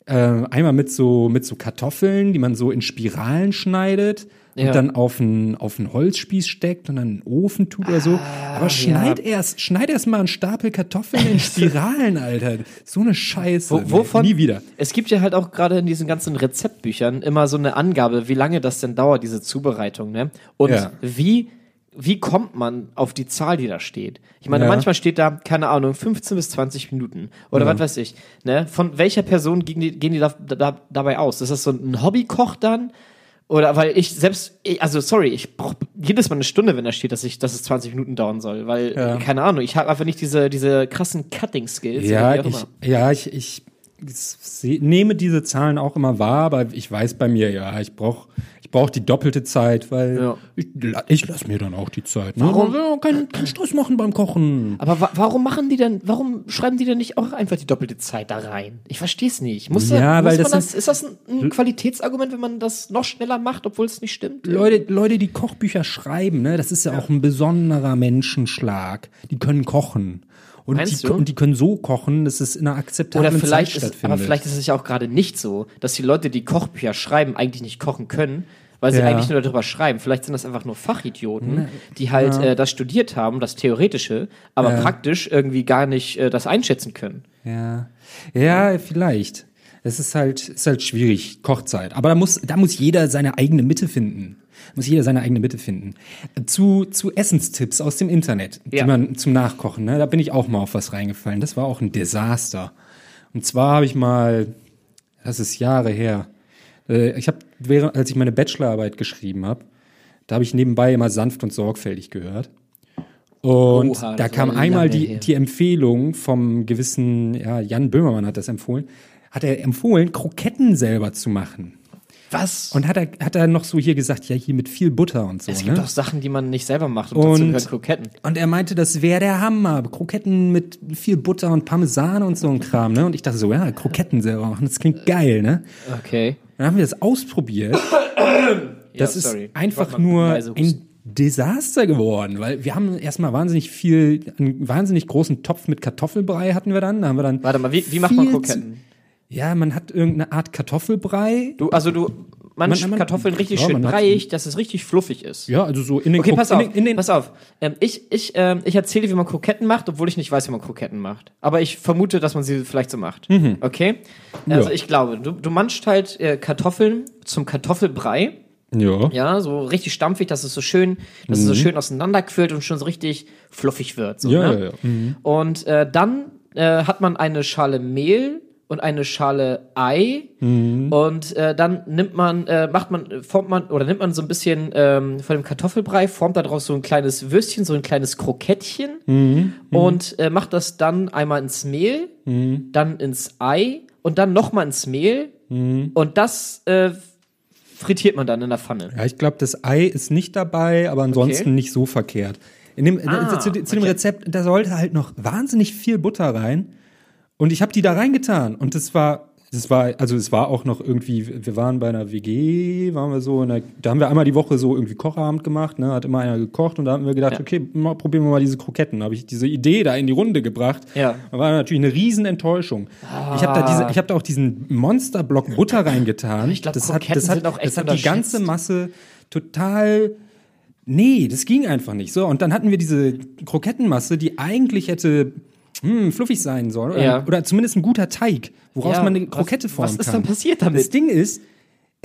Äh, einmal mit so, mit so Kartoffeln, die man so in Spiralen schneidet. Ja. Und dann auf einen, auf einen Holzspieß steckt und dann in den Ofen tut oder so. Ah, Aber schneid erst, schneid erst mal einen Stapel Kartoffeln in [LAUGHS] Spiralen, Alter. So eine Scheiße. Wo, wovon? Nie wieder. Es gibt ja halt auch gerade in diesen ganzen Rezeptbüchern immer so eine Angabe, wie lange das denn dauert, diese Zubereitung, ne? Und Ja. wie, wie kommt man auf die Zahl, die da steht? Ich meine, Ja. manchmal steht da, keine Ahnung, 15 bis 20 Minuten. Oder was weiß ich, ne? Von welcher Person gehen die, gehen die da, da, dabei aus? Ist das so ein Hobbykoch dann? Oder weil ich selbst, ich- also sorry, ich brauche jedes Mal eine Stunde, wenn da steht, dass ich, dass es 20 Minuten dauern soll, weil Ja. keine Ahnung, ich habe einfach nicht diese diese krassen Cutting Skills. Ja, ich, ja, ich, ich seh, nehme diese Zahlen auch immer wahr, aber ich weiß bei mir, ja, ich brauche ich brauch die doppelte Zeit, weil Ja. ich, ich lasse mir dann auch die Zeit. Ne? Warum? Ja, keinen kein Stress machen beim Kochen. Aber wa warum machen die denn, warum schreiben die denn nicht auch einfach die doppelte Zeit da rein? Ich verstehe es nicht. Muss Ja, da, weil man das das, ist das ein, ein Qualitätsargument, wenn man das noch schneller macht, obwohl es nicht stimmt? Leute, Leute, die Kochbücher schreiben, ne, das ist ja, auch ein besonderer Menschenschlag. Die können kochen. Und die, und die können so kochen, dass es in einer akzeptablen Oder vielleicht Zeit ist, stattfindet. aber vielleicht ist es ja auch gerade nicht so, dass die Leute, die Kochbücher schreiben, eigentlich nicht kochen können, weil sie Ja. eigentlich nur darüber schreiben. Vielleicht sind das einfach nur Fachidioten, die halt äh, das studiert haben, das Theoretische, aber praktisch irgendwie gar nicht äh, das einschätzen können. Ja, ja, vielleicht. Es ist halt, ist halt schwierig, Kochzeit. Aber da muss, da muss jeder seine eigene Mitte finden. Muss jeder seine eigene Mitte finden. Zu, zu Essenstipps aus dem Internet, Ja. die man zum Nachkochen, ne? da bin ich auch mal auf was reingefallen. Das war auch ein Desaster. Und zwar habe ich mal, das ist Jahre her, äh, ich habe, während, als ich meine Bachelorarbeit geschrieben habe, da habe ich nebenbei immer sanft und sorgfältig gehört. Und Oha, da kam einmal die, die Empfehlung vom gewissen, ja, Jan Böhmermann hat das empfohlen, hat er empfohlen, Kroketten selber zu machen. Was? Und hat er, hat er noch so hier gesagt, ja, hier mit viel Butter und so. es gibt ne? auch Sachen, die man nicht selber macht und, dazu Und- gehören Kroketten. Und er meinte, das wäre der Hammer. Kroketten mit viel Butter und Parmesan und so ein Kram, ne? Und ich dachte so, ja, Kroketten selber machen, das klingt geil, ne? Okay. Dann haben wir das ausprobiert. [COUGHS] Das Ja, ist einfach nur ein Desaster geworden, weil wir haben erstmal wahnsinnig viel, einen wahnsinnig großen Topf mit Kartoffelbrei hatten wir dann. Da haben wir dann. Warte mal, wie, wie macht man Kroketten? Zu, ja, man hat irgendeine Art Kartoffelbrei. Du, also du Man- man- Kartoffeln richtig ja, schön breiig, dass es richtig fluffig ist. Ja, also so in den Okay, Kro- pass in auf, den, in den pass auf. Ähm, ich ich, ähm, ich erzähle, wie man Kroketten macht, obwohl ich nicht weiß, wie man Kroketten macht. Aber ich vermute, dass man sie vielleicht so macht. Okay? Also Ja. ich glaube, du, du manchst halt äh, Kartoffeln zum Kartoffelbrei. ja. Ja, so richtig stampfig, dass es so schön, dass es so schön auseinanderquillt und schon so richtig fluffig wird. So, Ja, ne? ja, ja. Mhm. Und äh, dann äh, hat man eine Schale Mehl und eine Schale Ei Mhm. und äh, dann nimmt man, äh, macht man, formt man oder nimmt man so ein bisschen ähm, von dem Kartoffelbrei, formt daraus so ein kleines Würstchen, so ein kleines Krokettchen Mhm. und äh, macht das dann einmal ins Mehl, Mhm. dann ins Ei und dann nochmal ins Mehl und das äh, frittiert man dann in der Pfanne. Ja, ich glaube, das Ei ist nicht dabei, aber ansonsten Okay. nicht so verkehrt. In dem, Ah, zu, zu dem okay. Rezept, da sollte halt noch wahnsinnig viel Butter rein. Und ich habe die da reingetan. Und das war, das war, also es war auch noch irgendwie, wir waren bei einer WG, waren wir so, in der, da haben wir einmal die Woche so irgendwie Kochabend gemacht, ne, hat immer einer gekocht und da haben wir gedacht, Ja. okay, mal, probieren wir mal diese Kroketten. Da habe ich diese Idee da in die Runde gebracht. Ja. Da war natürlich eine riesen Enttäuschung. Ich habe da diese, ich habe da auch diesen Monsterblock Butter reingetan. Ich glaub, das hat, Kroketten das hat, sind auch echt das hat die ganze. Masse total Nee, das ging einfach nicht. So, und dann hatten wir diese Krokettenmasse, die eigentlich hätte hm, fluffig sein sollen. Oder, Ja. oder zumindest ein guter Teig, woraus Ja, man eine was- Krokette formen was ist kann. dann passiert damit? Das Ding ist,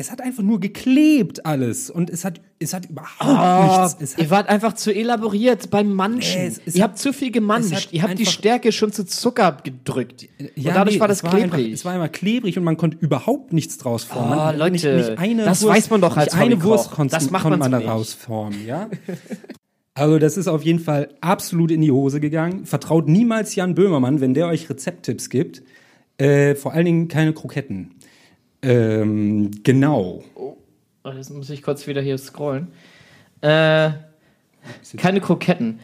es hat einfach nur geklebt alles. Und es hat, es hat überhaupt Oh, nichts. Ihr wart einfach zu elaboriert beim Manchen. Es- es ihr hat- habt zu viel gemanscht. Ihr habt die einfach- Stärke schon zu Zucker gedrückt. ja, und dadurch nee, war das es einfach, klebrig. es war immer klebrig und man konnte überhaupt nichts draus formen. Oh, man, Leute, nicht, nicht eine das Wurst, weiß man doch als eine. Wurst konnte, Das macht konnte man man so da nicht. Oh, rausformen, ja? [LAUGHS] Also das ist auf jeden Fall absolut in die Hose gegangen. Vertraut niemals Jan Böhmermann, wenn der euch Rezepttipps gibt. Äh, vor allen Dingen keine Kroketten. Ähm, genau. Oh, jetzt muss ich kurz wieder hier scrollen. Äh, keine Kroketten.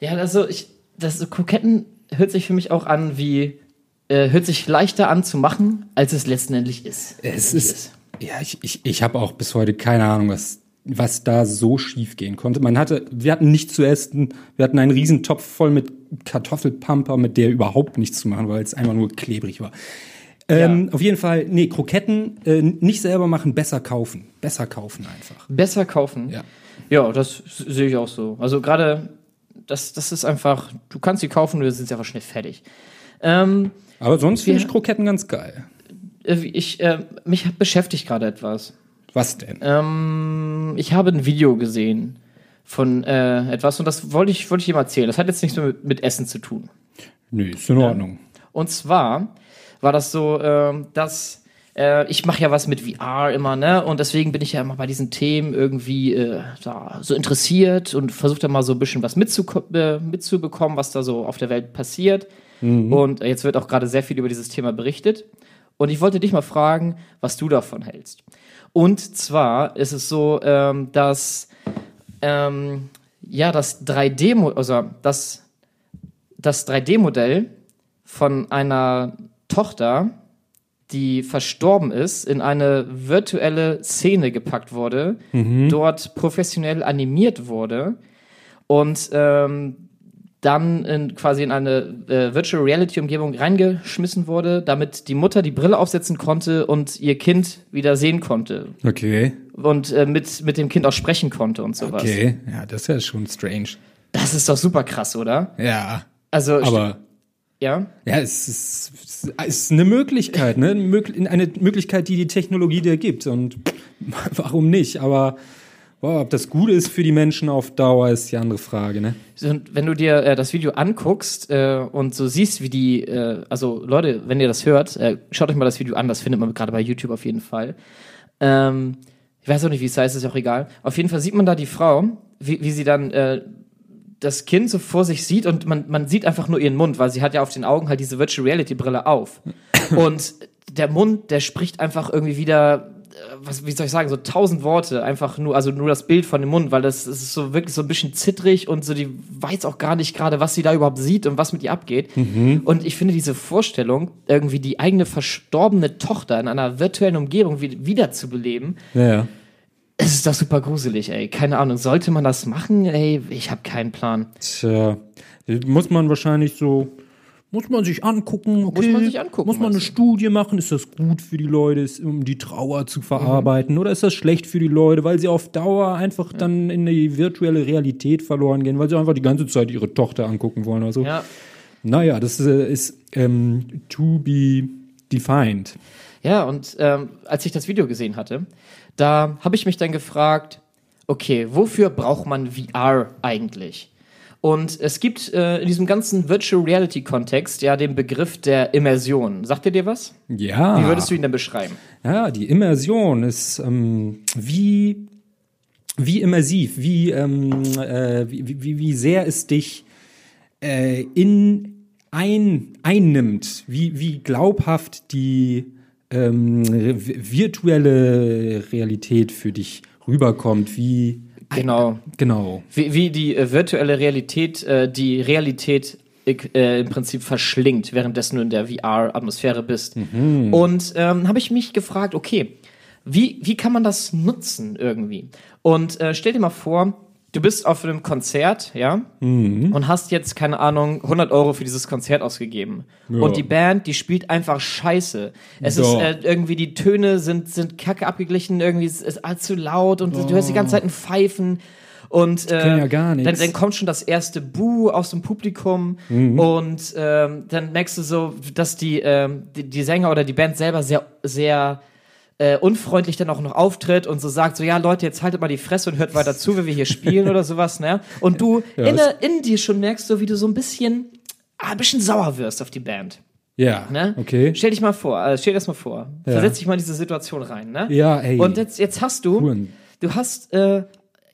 Ja, also ich, das so Kroketten hört sich für mich auch an wie, äh, hört sich leichter an zu machen, als es letztendlich ist. Es ist, ja, ich, ich, ich habe auch bis heute keine Ahnung, was, was da so schief gehen konnte. Man hatte, wir hatten nichts zu essen, wir hatten einen riesen Topf voll mit Kartoffelpamper, mit der überhaupt nichts zu machen, weil es einfach nur klebrig war. Ähm, Auf jeden Fall, nee, Kroketten äh, nicht selber machen, besser kaufen. Besser kaufen einfach. Besser kaufen. Ja. Ja, das sehe ich auch so. Also gerade, das, das ist einfach, du kannst sie kaufen wir sind einfach schnell fertig. Ähm, Aber sonst finde ich Kroketten ganz geil. äh, ich, äh, mich beschäftigt gerade etwas. Was denn? Ähm, ich habe ein Video gesehen von äh, etwas und das wollte ich, wollte ich ihm erzählen. Das hat jetzt nichts mehr mit, mit Essen zu tun. Nö, ist in Ordnung. Und zwar war das so, ähm, dass äh, ich mache ja was mit VR immer, ne? Und deswegen bin ich ja immer bei diesen Themen irgendwie äh, da so interessiert und versuche da mal so ein bisschen was äh, mitzubekommen, was da so auf der Welt passiert. Und äh, jetzt wird auch gerade sehr viel über dieses Thema berichtet. Und ich wollte dich mal fragen, was du davon hältst. Und zwar ist es so, ähm, dass ähm, ja das 3D, also das das 3D-Modell von einer Tochter, die verstorben ist, in eine virtuelle Szene gepackt wurde, dort professionell animiert wurde und ähm, dann in, quasi in eine äh, Virtual Reality Umgebung reingeschmissen wurde, damit die Mutter die Brille aufsetzen konnte und ihr Kind wieder sehen konnte Okay. und äh, mit, mit dem Kind auch sprechen konnte und sowas. Okay. Ja, das ist ja schon strange. Das ist doch super krass, oder? Ja. Also, Aber ja. Ja, es ist, es ist eine Möglichkeit, ne? Eine Möglich- Eine Möglichkeit, die die Technologie dir gibt. Und [LAUGHS] warum nicht? Aber boah, ob das gut ist für die Menschen auf Dauer, ist die andere Frage, ne? Und wenn du dir äh, das Video anguckst äh, und so siehst, wie die, äh, also Leute, wenn ihr das hört, äh, schaut euch mal das Video an, das findet man gerade bei YouTube auf jeden Fall. Ähm, ich weiß auch nicht, wie es heißt, ist auch egal. Auf jeden Fall sieht man da die Frau, wie, wie sie dann äh, das Kind so vor sich sieht und man, man sieht einfach nur ihren Mund, weil sie hat ja auf den Augen halt diese Virtual Reality Brille auf. und der Mund, der spricht einfach irgendwie wieder was, wie soll ich sagen, so tausend Worte, einfach nur, also nur das Bild von dem Mund, weil das, das ist so wirklich so ein bisschen zittrig und so, die weiß auch gar nicht gerade, was sie da überhaupt sieht und was mit ihr abgeht. Und ich finde diese Vorstellung, irgendwie die eigene verstorbene Tochter in einer virtuellen Umgebung wie, wiederzubeleben, Ja, ja. es ist doch super gruselig, ey. Keine Ahnung, sollte man das machen? Ey, ich habe keinen Plan. Tja, muss man wahrscheinlich so, muss man sich angucken, okay, man sich angucken, muss man eine? Studie machen, ist das gut für die Leute, ist, um die Trauer zu verarbeiten, oder ist das schlecht für die Leute, weil sie auf Dauer einfach dann in die virtuelle Realität verloren gehen, weil sie einfach die ganze Zeit ihre Tochter angucken wollen oder so. Ja. Naja, das äh, ist ähm, to be defined. Ja, und ähm, als ich das Video gesehen hatte, da habe ich mich dann gefragt, okay, wofür braucht man VR eigentlich? Und es gibt äh, in diesem ganzen Virtual Reality Kontext ja den Begriff der Immersion. Sagt ihr dir was? Ja. Wie würdest du ihn denn beschreiben? Ja, die Immersion ist ähm, wie, wie immersiv, wie, ähm, äh, wie, wie, wie sehr es dich äh, in ein, einnimmt, wie, wie glaubhaft die ähm, virtuelle Realität für dich rüberkommt, wie Genau. genau. Wie, wie die äh, virtuelle Realität äh, die Realität äh, im Prinzip verschlingt, währenddessen du in der VR-Atmosphäre bist. Und ähm, habe ich mich gefragt, okay, wie, wie kann man das nutzen irgendwie? Und äh, stell dir mal vor, du bist auf einem Konzert, ja, und hast jetzt, keine Ahnung, 100 Euro für dieses Konzert ausgegeben. Und die Band, die spielt einfach scheiße. Es ist Ja. äh, irgendwie, die Töne sind, sind kacke abgeglichen, irgendwie ist es allzu laut und du hörst die ganze Zeit ein Pfeifen. Und äh, ja gar dann, nichts. dann kommt schon das erste Buh aus dem Publikum Mhm. und ähm, dann merkst du so, dass die, ähm, die, die Sänger oder die Band selber sehr, sehr äh, unfreundlich dann auch noch auftritt und so sagt so, ja Leute, jetzt haltet mal die Fresse und hört weiter zu, wenn wir hier spielen oder sowas, ne? Und du in, es- der- in dir schon merkst, so wie du so ein bisschen, ah, ein bisschen sauer wirst auf die Band. Ja, Ne? okay. Stell dich mal vor, also stell dir das mal vor. Ja. Versetz dich mal in diese Situation rein, ne? Ja, ey. Und jetzt, jetzt hast du, Huren. du hast äh,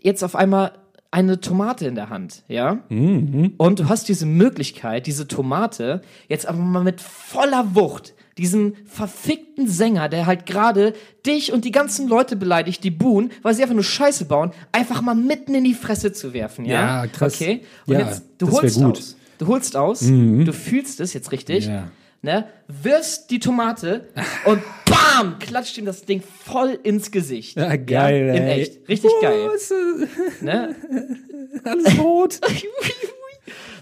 jetzt auf einmal eine Tomate in der Hand, ja? Mhm. Und du hast diese Möglichkeit, diese Tomate jetzt aber mal mit voller Wucht diesen verfickten Sänger, der halt gerade dich und die ganzen Leute beleidigt, die buhen, weil sie einfach nur Scheiße bauen, einfach mal mitten in die Fresse zu werfen, ja? Ja, krass. Okay? Und Ja, jetzt, du holst gut. aus. Du holst aus, du fühlst es jetzt richtig, Ja. ne? Wirfst die Tomate und BAM! Klatscht ihm das Ding voll ins Gesicht. Ja, geil, In ey. echt. Richtig Oh, geil. Ne? [LAUGHS] alles rot. [LAUGHS]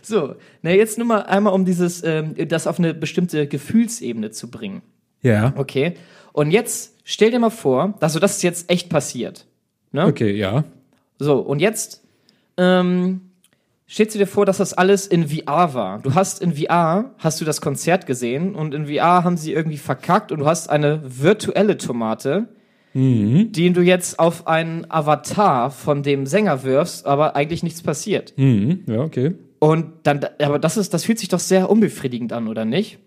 So, na jetzt nur mal einmal, um dieses, ähm, das auf eine bestimmte Gefühlsebene zu bringen. ja. Okay? Und jetzt stell dir mal vor, also das ist jetzt echt passiert. Ne? Okay, ja. So, und jetzt ähm, stellst du dir vor, dass das alles in VR war. Du hast in VR, hast du das Konzert gesehen und in VR haben sie irgendwie verkackt und du hast eine virtuelle Tomate, die du jetzt auf einen Avatar von dem Sänger wirfst, aber eigentlich nichts passiert. Mhm. Ja, okay. Und dann, aber das ist, das fühlt sich doch sehr unbefriedigend an, oder nicht?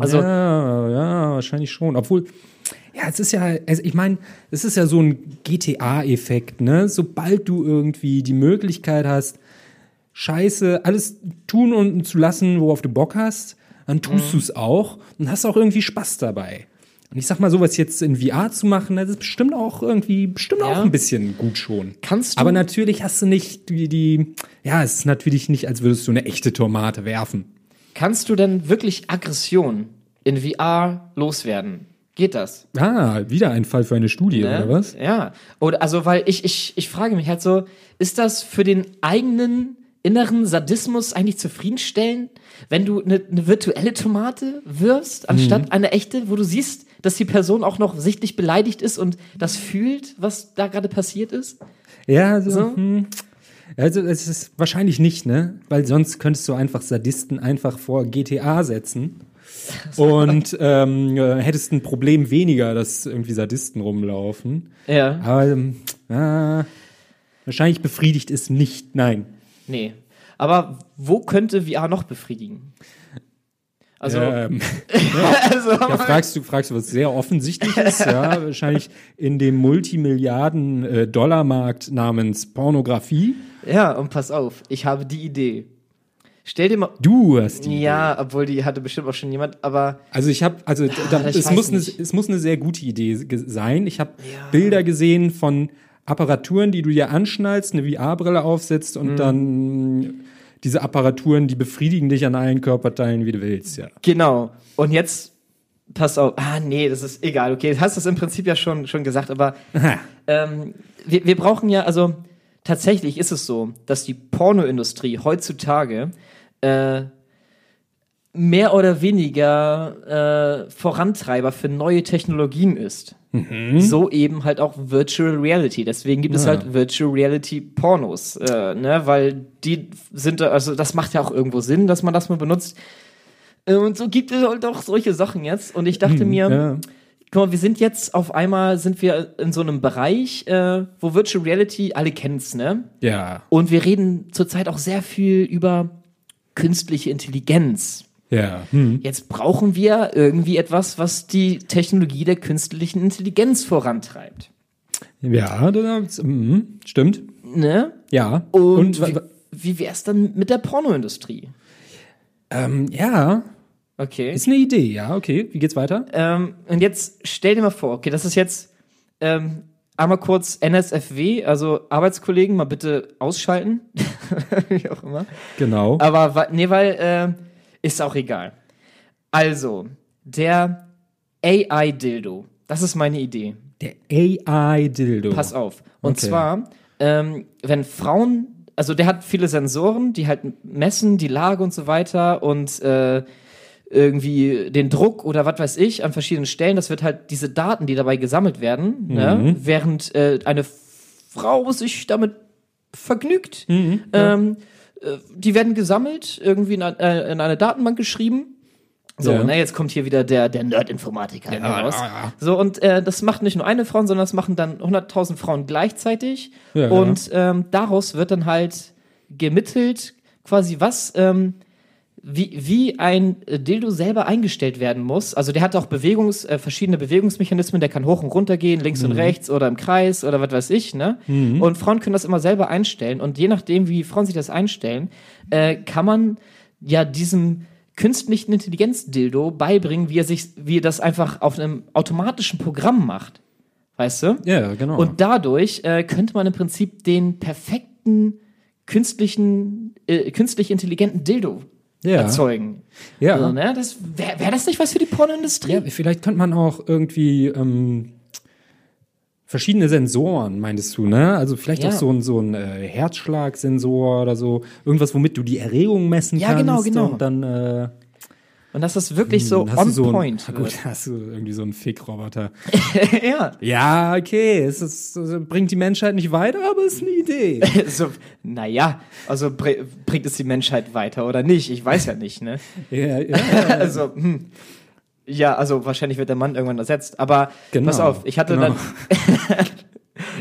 Also, ja, ja, wahrscheinlich schon. Obwohl, ja, es ist ja, also ich meine, es ist ja so ein GTA-Effekt, ne? Sobald du irgendwie die Möglichkeit hast, Scheiße, alles tun und zu lassen, worauf du Bock hast, dann tust du es auch und hast auch irgendwie Spaß dabei. Und ich sag mal, sowas jetzt in VR zu machen, das ist bestimmt auch irgendwie, bestimmt auch Ja. ein bisschen gut schon. Kannst du- Aber natürlich hast du nicht die, die, ja, es ist natürlich nicht, als würdest du eine echte Tomate werfen. kannst du denn wirklich Aggression in VR loswerden? Geht das? Ah, wieder ein Fall für eine Studie, Ne? oder was? Ja. Oder also, weil ich, ich, ich frage mich halt so, ist das für den eigenen inneren Sadismus eigentlich zufriedenstellend, wenn du eine, eine virtuelle Tomate wirfst, anstatt Mhm. eine echte, wo du siehst, dass die Person auch noch sichtlich beleidigt ist und das fühlt, was da gerade passiert ist? Ja, also, So? hm. also es ist wahrscheinlich nicht, ne? Weil sonst könntest du einfach Sadisten einfach vor GTA setzen [LAUGHS] und ähm, äh, hättest ein Problem weniger, dass irgendwie Sadisten rumlaufen. Ja. Aber ähm, ah, wahrscheinlich befriedigt es nicht, nein. Nee. Aber wo könnte VR noch befriedigen? Also, ähm, [LAUGHS] also da fragst du, fragst du was sehr offensichtliches, ja, [LAUGHS] wahrscheinlich in dem Multimilliarden-Dollar-Markt namens Pornografie. Ja, und pass auf, ich habe die Idee. stell dir mal. Du hast die. Ja, obwohl die hatte bestimmt auch schon jemand, aber Also ich habe, also da, ich es, muss eine, es muss eine sehr gute Idee sein. Ich habe Bilder gesehen von Apparaturen, die du dir anschnallst, eine VR-Brille aufsetzt Mhm. und dann diese Apparaturen, die befriedigen dich an allen Körperteilen, wie du willst, ja. genau. Und jetzt, pass auf. Ah, nee, das ist egal. Okay, du hast das im Prinzip ja schon, schon gesagt, aber ähm, wir, wir brauchen ja, also tatsächlich ist es so, dass die Pornoindustrie heutzutage äh, mehr oder weniger äh, Vorantreiber für neue Technologien ist. So eben halt auch Virtual Reality. Deswegen gibt es halt Virtual Reality Pornos, äh, ne? weil die sind, also das macht ja auch irgendwo Sinn, dass man das mal benutzt. Äh, Und so gibt es halt auch solche Sachen jetzt. Und ich dachte mir, Ja. guck mal, wir sind jetzt auf einmal, sind wir in so einem Bereich, äh, wo Virtual Reality, alle kennen's, ne? Ja, Und wir reden zurzeit auch sehr viel über künstliche Intelligenz. Ja. Hm. Jetzt brauchen wir irgendwie etwas, was die Technologie der künstlichen Intelligenz vorantreibt. Ja, das, mhm, stimmt. Ne? Ja. Und, wa- wie, wie wär's dann mit der Pornoindustrie? ähm, ja, Okay. ist eine Idee, ja, okay. Wie geht's weiter? Ähm, und jetzt stell dir mal vor, okay, das ist jetzt ähm, einmal kurz NSFW, also Arbeitskollegen, mal bitte ausschalten. [LAUGHS] Wie auch immer. Genau. Aber nee, weil äh, ist auch egal. Also, der AI-Dildo, das ist meine Idee. Der AI-Dildo. Pass auf. Und Okay. zwar, ähm, wenn Frauen, also der hat viele Sensoren, die halt messen die Lage und so weiter und äh, irgendwie den Druck oder was weiß ich an verschiedenen Stellen. Das wird halt diese Daten, die dabei gesammelt werden, ne? während äh, eine Frau sich damit vergnügt. ähm, äh, die werden gesammelt, irgendwie in, ein- äh, in eine Datenbank geschrieben. So, Ja. ne, jetzt kommt hier wieder der, der Nerd-Informatiker heraus. ja, ja. So, und äh, das macht nicht nur eine Frau, sondern das machen dann 100.000 Frauen gleichzeitig. Ja, und ähm, daraus wird dann halt gemittelt, quasi was, ähm, wie, wie ein Dildo selber eingestellt werden muss. Also der hat auch Bewegungs, äh, verschiedene Bewegungsmechanismen, der kann hoch und runter gehen, links Mhm. und rechts oder im Kreis oder was weiß ich, ne? Und Frauen können das immer selber einstellen. Und je nachdem, wie Frauen sich das einstellen, äh, kann man ja diesem künstlichen Intelligenz-Dildo beibringen, wie er sich, wie er das einfach auf einem automatischen Programm macht. Weißt du? Ja, genau. Und dadurch äh, könnte man im Prinzip den perfekten künstlichen, äh, künstlich intelligenten Dildo ja. erzeugen. Ja. Also, ne? das Wäre wär das nicht was für die Pornoindustrie? Ja, vielleicht könnte man auch irgendwie ähm, verschiedene Sensoren, meintest du, ne? Also vielleicht Ja. auch so ein, so ein äh, Herzschlagsensor oder so. Irgendwas, womit du die Erregung messen Ja, kannst. genau, genau. Und dann äh, Und das wirklich so hast on so point Ein, [LAUGHS] gut, hast du irgendwie so einen Fickroboter. [LAUGHS] ja. ja, okay, es ist, es bringt die Menschheit nicht weiter, aber es ist eine Idee. [LAUGHS] so, naja, also br bringt es die Menschheit weiter oder nicht? Ich weiß ja nicht, ne? ja, ja, also, hm. Ja, also wahrscheinlich wird der Mann irgendwann ersetzt. Aber Genau, pass auf, ich hatte genau. dann.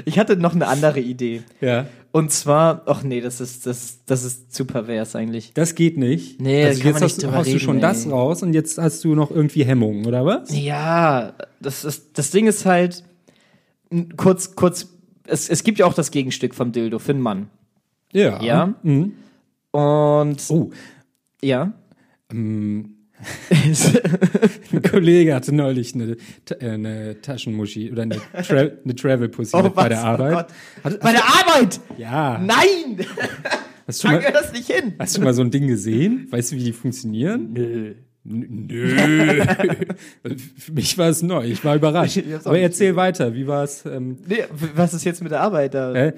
ich hatte noch eine andere Idee. ja. Und zwar, ach nee, das ist, das, das ist zu pervers eigentlich. Das geht nicht. Nee, also jetzt hast, hast du schon das ey. raus und jetzt hast du noch irgendwie Hemmungen, oder was? Ja, das ist, das Ding ist halt, kurz, kurz, es, es gibt ja auch das Gegenstück vom Dildo für einen Mann. Ja. Ja. Mhm. Und, Oh, ja. [LAUGHS] Ein Kollege hatte neulich eine, äh, eine Taschenmuschi oder eine, Tra eine Travel-Pussy mit bei der Oh Arbeit. Gott. Hat, Bei der Arbeit! ja. Nein! Hast du, mal, das nicht hin! hast du mal so ein Ding gesehen? Weißt du, wie die funktionieren? Nö. Nö. [LAUGHS] Für mich war es neu. Ich war überrascht. Ich Aber erzähl weiter. Wie war es? Ähm, Nee, was ist jetzt mit der Arbeit da? W-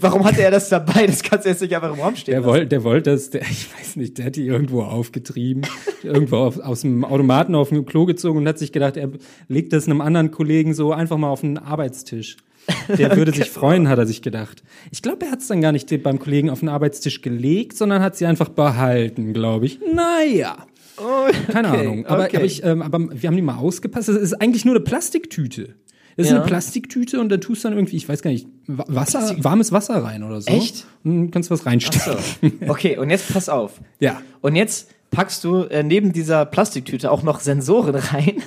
Warum hatte er das dabei? Das kannst du jetzt nicht einfach im Raum stehen der wollte, der wollte das, der, ich weiß nicht, der hat die irgendwo aufgetrieben, [LAUGHS] irgendwo auf, aus dem Automaten auf dem Klo gezogen und hat sich gedacht, er legt das einem anderen Kollegen so einfach mal auf den Arbeitstisch. Der [LAUGHS] würde sich freuen, hat er sich gedacht. Ich glaube, er hat es dann gar nicht beim Kollegen auf den Arbeitstisch gelegt, sondern hat sie einfach behalten, glaube ich. Naja. Keine okay, Ahnung. Aber, okay. aber, ich, ähm, aber wir haben die mal ausgepasst. Es ist eigentlich nur eine Plastiktüte. Es ist Ja. eine Plastiktüte und dann tust du dann irgendwie, ich weiß gar nicht, Wa- Wasser, warmes Wasser rein oder so. Echt? Und dann kannst du was reinstecken. So. [LAUGHS] Okay, und jetzt pass auf. Ja. Und jetzt packst du äh, neben dieser Plastiktüte auch noch Sensoren rein,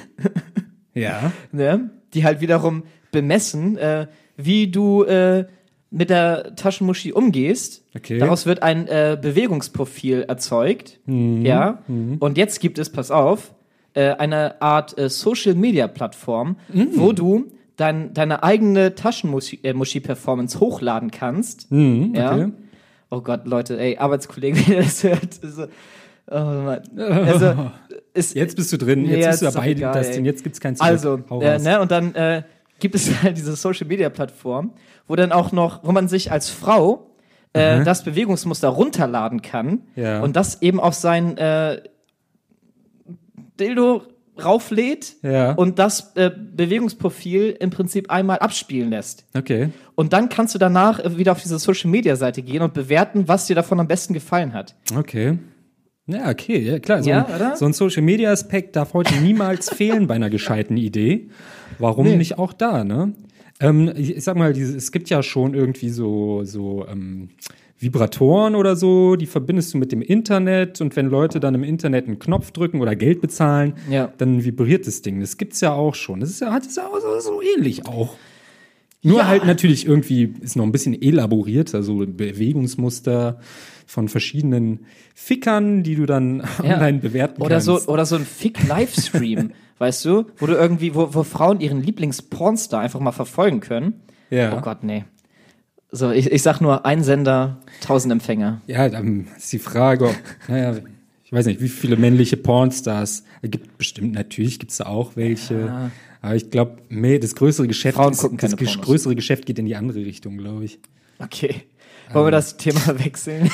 Ja. [LAUGHS] ne? die halt wiederum bemessen, äh, wie du äh, mit der Taschenmuschi umgehst, Okay. daraus wird ein äh, Bewegungsprofil erzeugt. Ja. Und jetzt gibt es, pass auf, äh, eine Art äh, Social Media Plattform, wo du dein, deine eigene Taschenmuschi-Performance hochladen kannst. Ja. okay. Oh Gott, Leute, ey, Arbeitskollege, [LAUGHS] wenn ihr das hört, so, oh Mann. Also, [LAUGHS] ist, Jetzt bist du drin, Nee, jetzt bist du dabei, egal, das jetzt gibt's kein Zurück. also, äh, ne, und dann äh, gibt es [LAUGHS] halt diese Social Media Plattform, wo dann auch noch, wo man sich als Frau äh, das Bewegungsmuster runterladen kann Ja. und das eben auf sein äh, Dildo rauflädt Ja. und das äh, Bewegungsprofil im Prinzip einmal abspielen lässt. Okay. Und dann kannst du danach wieder auf diese Social Media Seite gehen und bewerten, was dir davon am besten gefallen hat. Okay. Ja, okay, ja klar. So, Ja, ein, so ein Social Media Aspekt darf heute niemals [LAUGHS] fehlen bei einer gescheiten Idee. Warum Nee. nicht auch da, ne? Ähm, ich sag mal, es gibt ja schon irgendwie so, so ähm, Vibratoren oder so, die verbindest du mit dem Internet und wenn Leute dann im Internet einen Knopf drücken oder Geld bezahlen, Ja. dann vibriert das Ding. Das gibt's ja auch schon. Das ist ja, hat es ja auch so, so ähnlich auch. Nur Ja. halt natürlich irgendwie ist noch ein bisschen elaboriert, also Bewegungsmuster von verschiedenen Fickern, die du dann Ja. online bewerten Oder kannst. so, oder so ein Fick-Livestream, [LAUGHS] weißt du, wo du irgendwie, wo, wo Frauen ihren Lieblings-Pornstar einfach mal verfolgen können. Ja. Oh Gott, nee. So, ich, ich sag nur, ein Sender, tausend Empfänger. Ja, dann ist die Frage, ob, [LAUGHS] naja, ich weiß nicht, wie viele männliche Pornstars. Es gibt bestimmt, natürlich gibt's da auch welche. Aber ich glaube, nee, das größere Geschäft, Frauen ist, das keine Pornos. größere Geschäft geht in die andere Richtung, glaube ich. Okay. Wollen wir das Thema [LAUGHS] wechseln?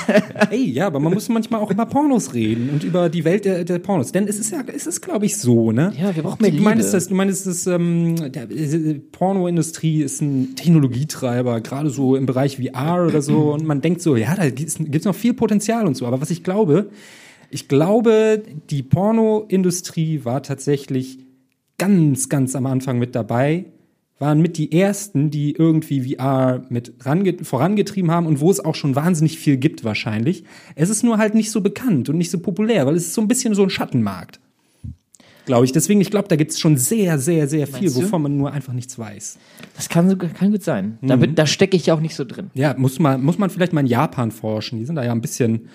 Ey, ja, aber man muss manchmal auch über Pornos reden und über die Welt der, der Pornos. Denn es ist ja, es ist, glaube ich, so, ne? Ja, wir brauchen mehr Du meinst, Liebe. das, du meinst, das, ähm, der äh, Pornoindustrie ist ein Technologietreiber, gerade so im Bereich VR oder so. Und man denkt so, ja, da gibt's gibt's noch viel Potenzial und so. Aber was ich glaube, ich glaube, die Pornoindustrie war tatsächlich ganz, ganz am Anfang mit dabei, waren mit die ersten, die irgendwie VR mit range vorangetrieben haben und wo es auch schon wahnsinnig viel gibt wahrscheinlich. Es ist nur halt nicht so bekannt und nicht so populär, weil es ist so ein bisschen so ein Schattenmarkt. Glaube ich. Deswegen, ich glaube, da gibt es schon sehr, sehr, sehr viel, wovon man nur einfach nichts weiß. Das kann, kann gut sein. Da, bin- da stecke ich ja auch nicht so drin. Ja, muss man, muss man vielleicht mal in Japan forschen. Die sind da ja ein bisschen,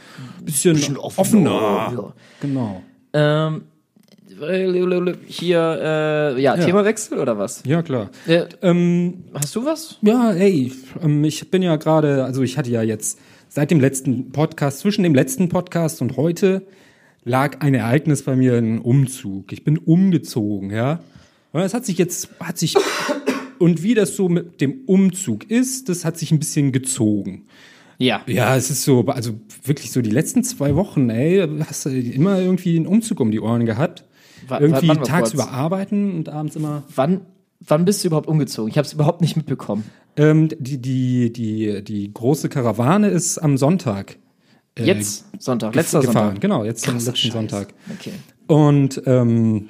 bisschen, offener. Ja. Genau. Ähm, hier, äh, ja, Themawechsel oder was? Ja, klar. Äh, Ähm, hast du was? Ja, ey, ähm, ich bin ja gerade, also ich hatte ja jetzt seit dem letzten Podcast, zwischen dem letzten Podcast und heute lag ein Ereignis bei mir, ein Umzug. Ich bin umgezogen, ja. Und es hat sich jetzt, hat sich, und wie das so mit dem Umzug ist, das hat sich ein bisschen gezogen. Ja. Ja, es ist so, also wirklich so die letzten zwei Wochen, ey, hast du immer irgendwie einen Umzug um die Ohren gehabt. Wa- irgendwie tagsüber arbeiten und abends immer Wann, wann bist du überhaupt umgezogen? Ich habe es überhaupt nicht mitbekommen. Ähm, die, die, die, die große Karawane ist am Sonntag. äh, Jetzt Sonntag, letzter gefahren. Sonntag. Genau, jetzt am Krasser letzten Scheiß. Sonntag. Okay. Und ähm,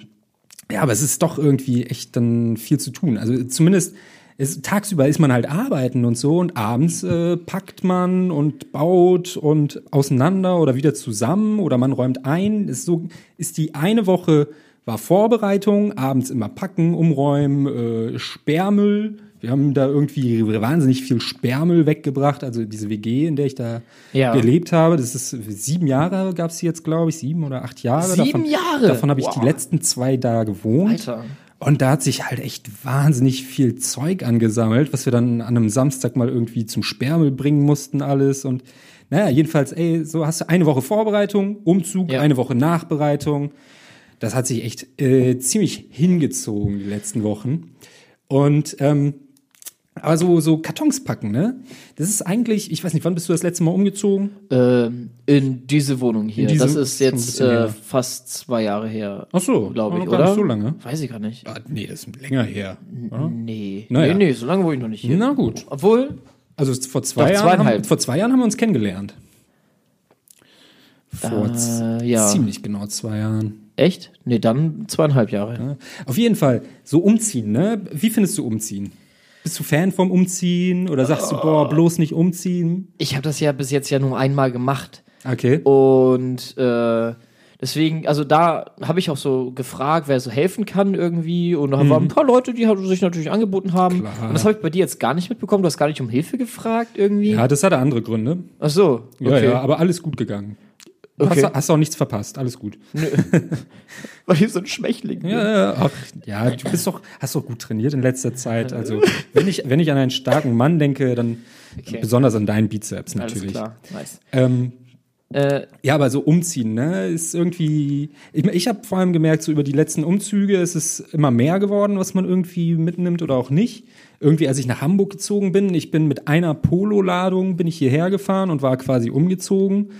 ja, aber es ist doch irgendwie echt dann viel zu tun. Also zumindest ist, tagsüber ist man halt arbeiten und so und abends äh, packt man und baut und auseinander oder wieder zusammen oder man räumt ein. Ist so ist die eine Woche war Vorbereitung, abends immer packen, umräumen, äh, Sperrmüll. Wir haben da irgendwie wahnsinnig viel Sperrmüll weggebracht, also diese WG, in der ich da Ja. gelebt habe. Das ist sieben Jahre gab es jetzt, glaube ich, sieben oder acht Jahre. Sieben davon, Jahre? Davon habe ich die Wow. letzten zwei da gewohnt. Alter. Und da hat sich halt echt wahnsinnig viel Zeug angesammelt, was wir dann an einem Samstag mal irgendwie zum Sperrmüll bringen mussten, alles. Und naja, jedenfalls, ey, so hast du eine Woche Vorbereitung, Umzug, Ja. eine Woche Nachbereitung. Das hat sich echt äh, ziemlich hingezogen die letzten Wochen. Und ähm, aber so, so Kartons packen, ne? Das ist eigentlich, ich weiß nicht, wann bist du das letzte Mal umgezogen? Ähm, in diese Wohnung hier. Diese- das ist jetzt äh, fast zwei Jahre her. Ach so, glaube ich, noch gar oder? nicht so lange. Weiß ich gar nicht. Ah, nee, das ist länger her. Oder? Nee. Naja. Nee, nee, so lange wohne ich noch nicht hier. Na gut. Obwohl, Also vor zwei, Jahren haben, vor zwei Jahren haben wir uns kennengelernt. Vor Äh, ja. ziemlich genau zwei Jahren. echt? Nee, dann zweieinhalb Jahre. Ja. Auf jeden Fall, so umziehen, ne? Wie findest du umziehen? Bist du Fan vom Umziehen oder sagst du, boah, bloß nicht umziehen? Ich habe das ja bis jetzt ja nur einmal gemacht. Okay. Und äh, Deswegen, also da habe ich auch so gefragt, wer so helfen kann irgendwie. Und da waren ein paar Leute, die sich natürlich angeboten haben. Mhm. Klar. Und das habe ich bei dir jetzt gar nicht mitbekommen. Du hast gar nicht um Hilfe gefragt irgendwie. Ja, das hatte andere Gründe. Ach so, Ja, okay. ja, aber alles gut gegangen. Du Okay. hast, hast auch nichts verpasst, alles gut. [LAUGHS] [LAUGHS] Weil ich so ein Schwächling bin. Ja, ja, ach, ja, du bist doch, hast doch gut trainiert in letzter Zeit. Also, wenn ich, wenn ich an einen starken Mann denke, dann Okay. besonders an deinen Bizeps Alles natürlich. klar, nice. Ähm, Äh, ja, aber so umziehen, ne, ist irgendwie. Ich, ich habe vor allem gemerkt, so über die letzten Umzüge ist es immer mehr geworden, was man irgendwie mitnimmt oder auch nicht. Irgendwie, als ich nach Hamburg gezogen bin, ich bin mit einer Polo-Ladung bin ich hierher gefahren und war quasi umgezogen.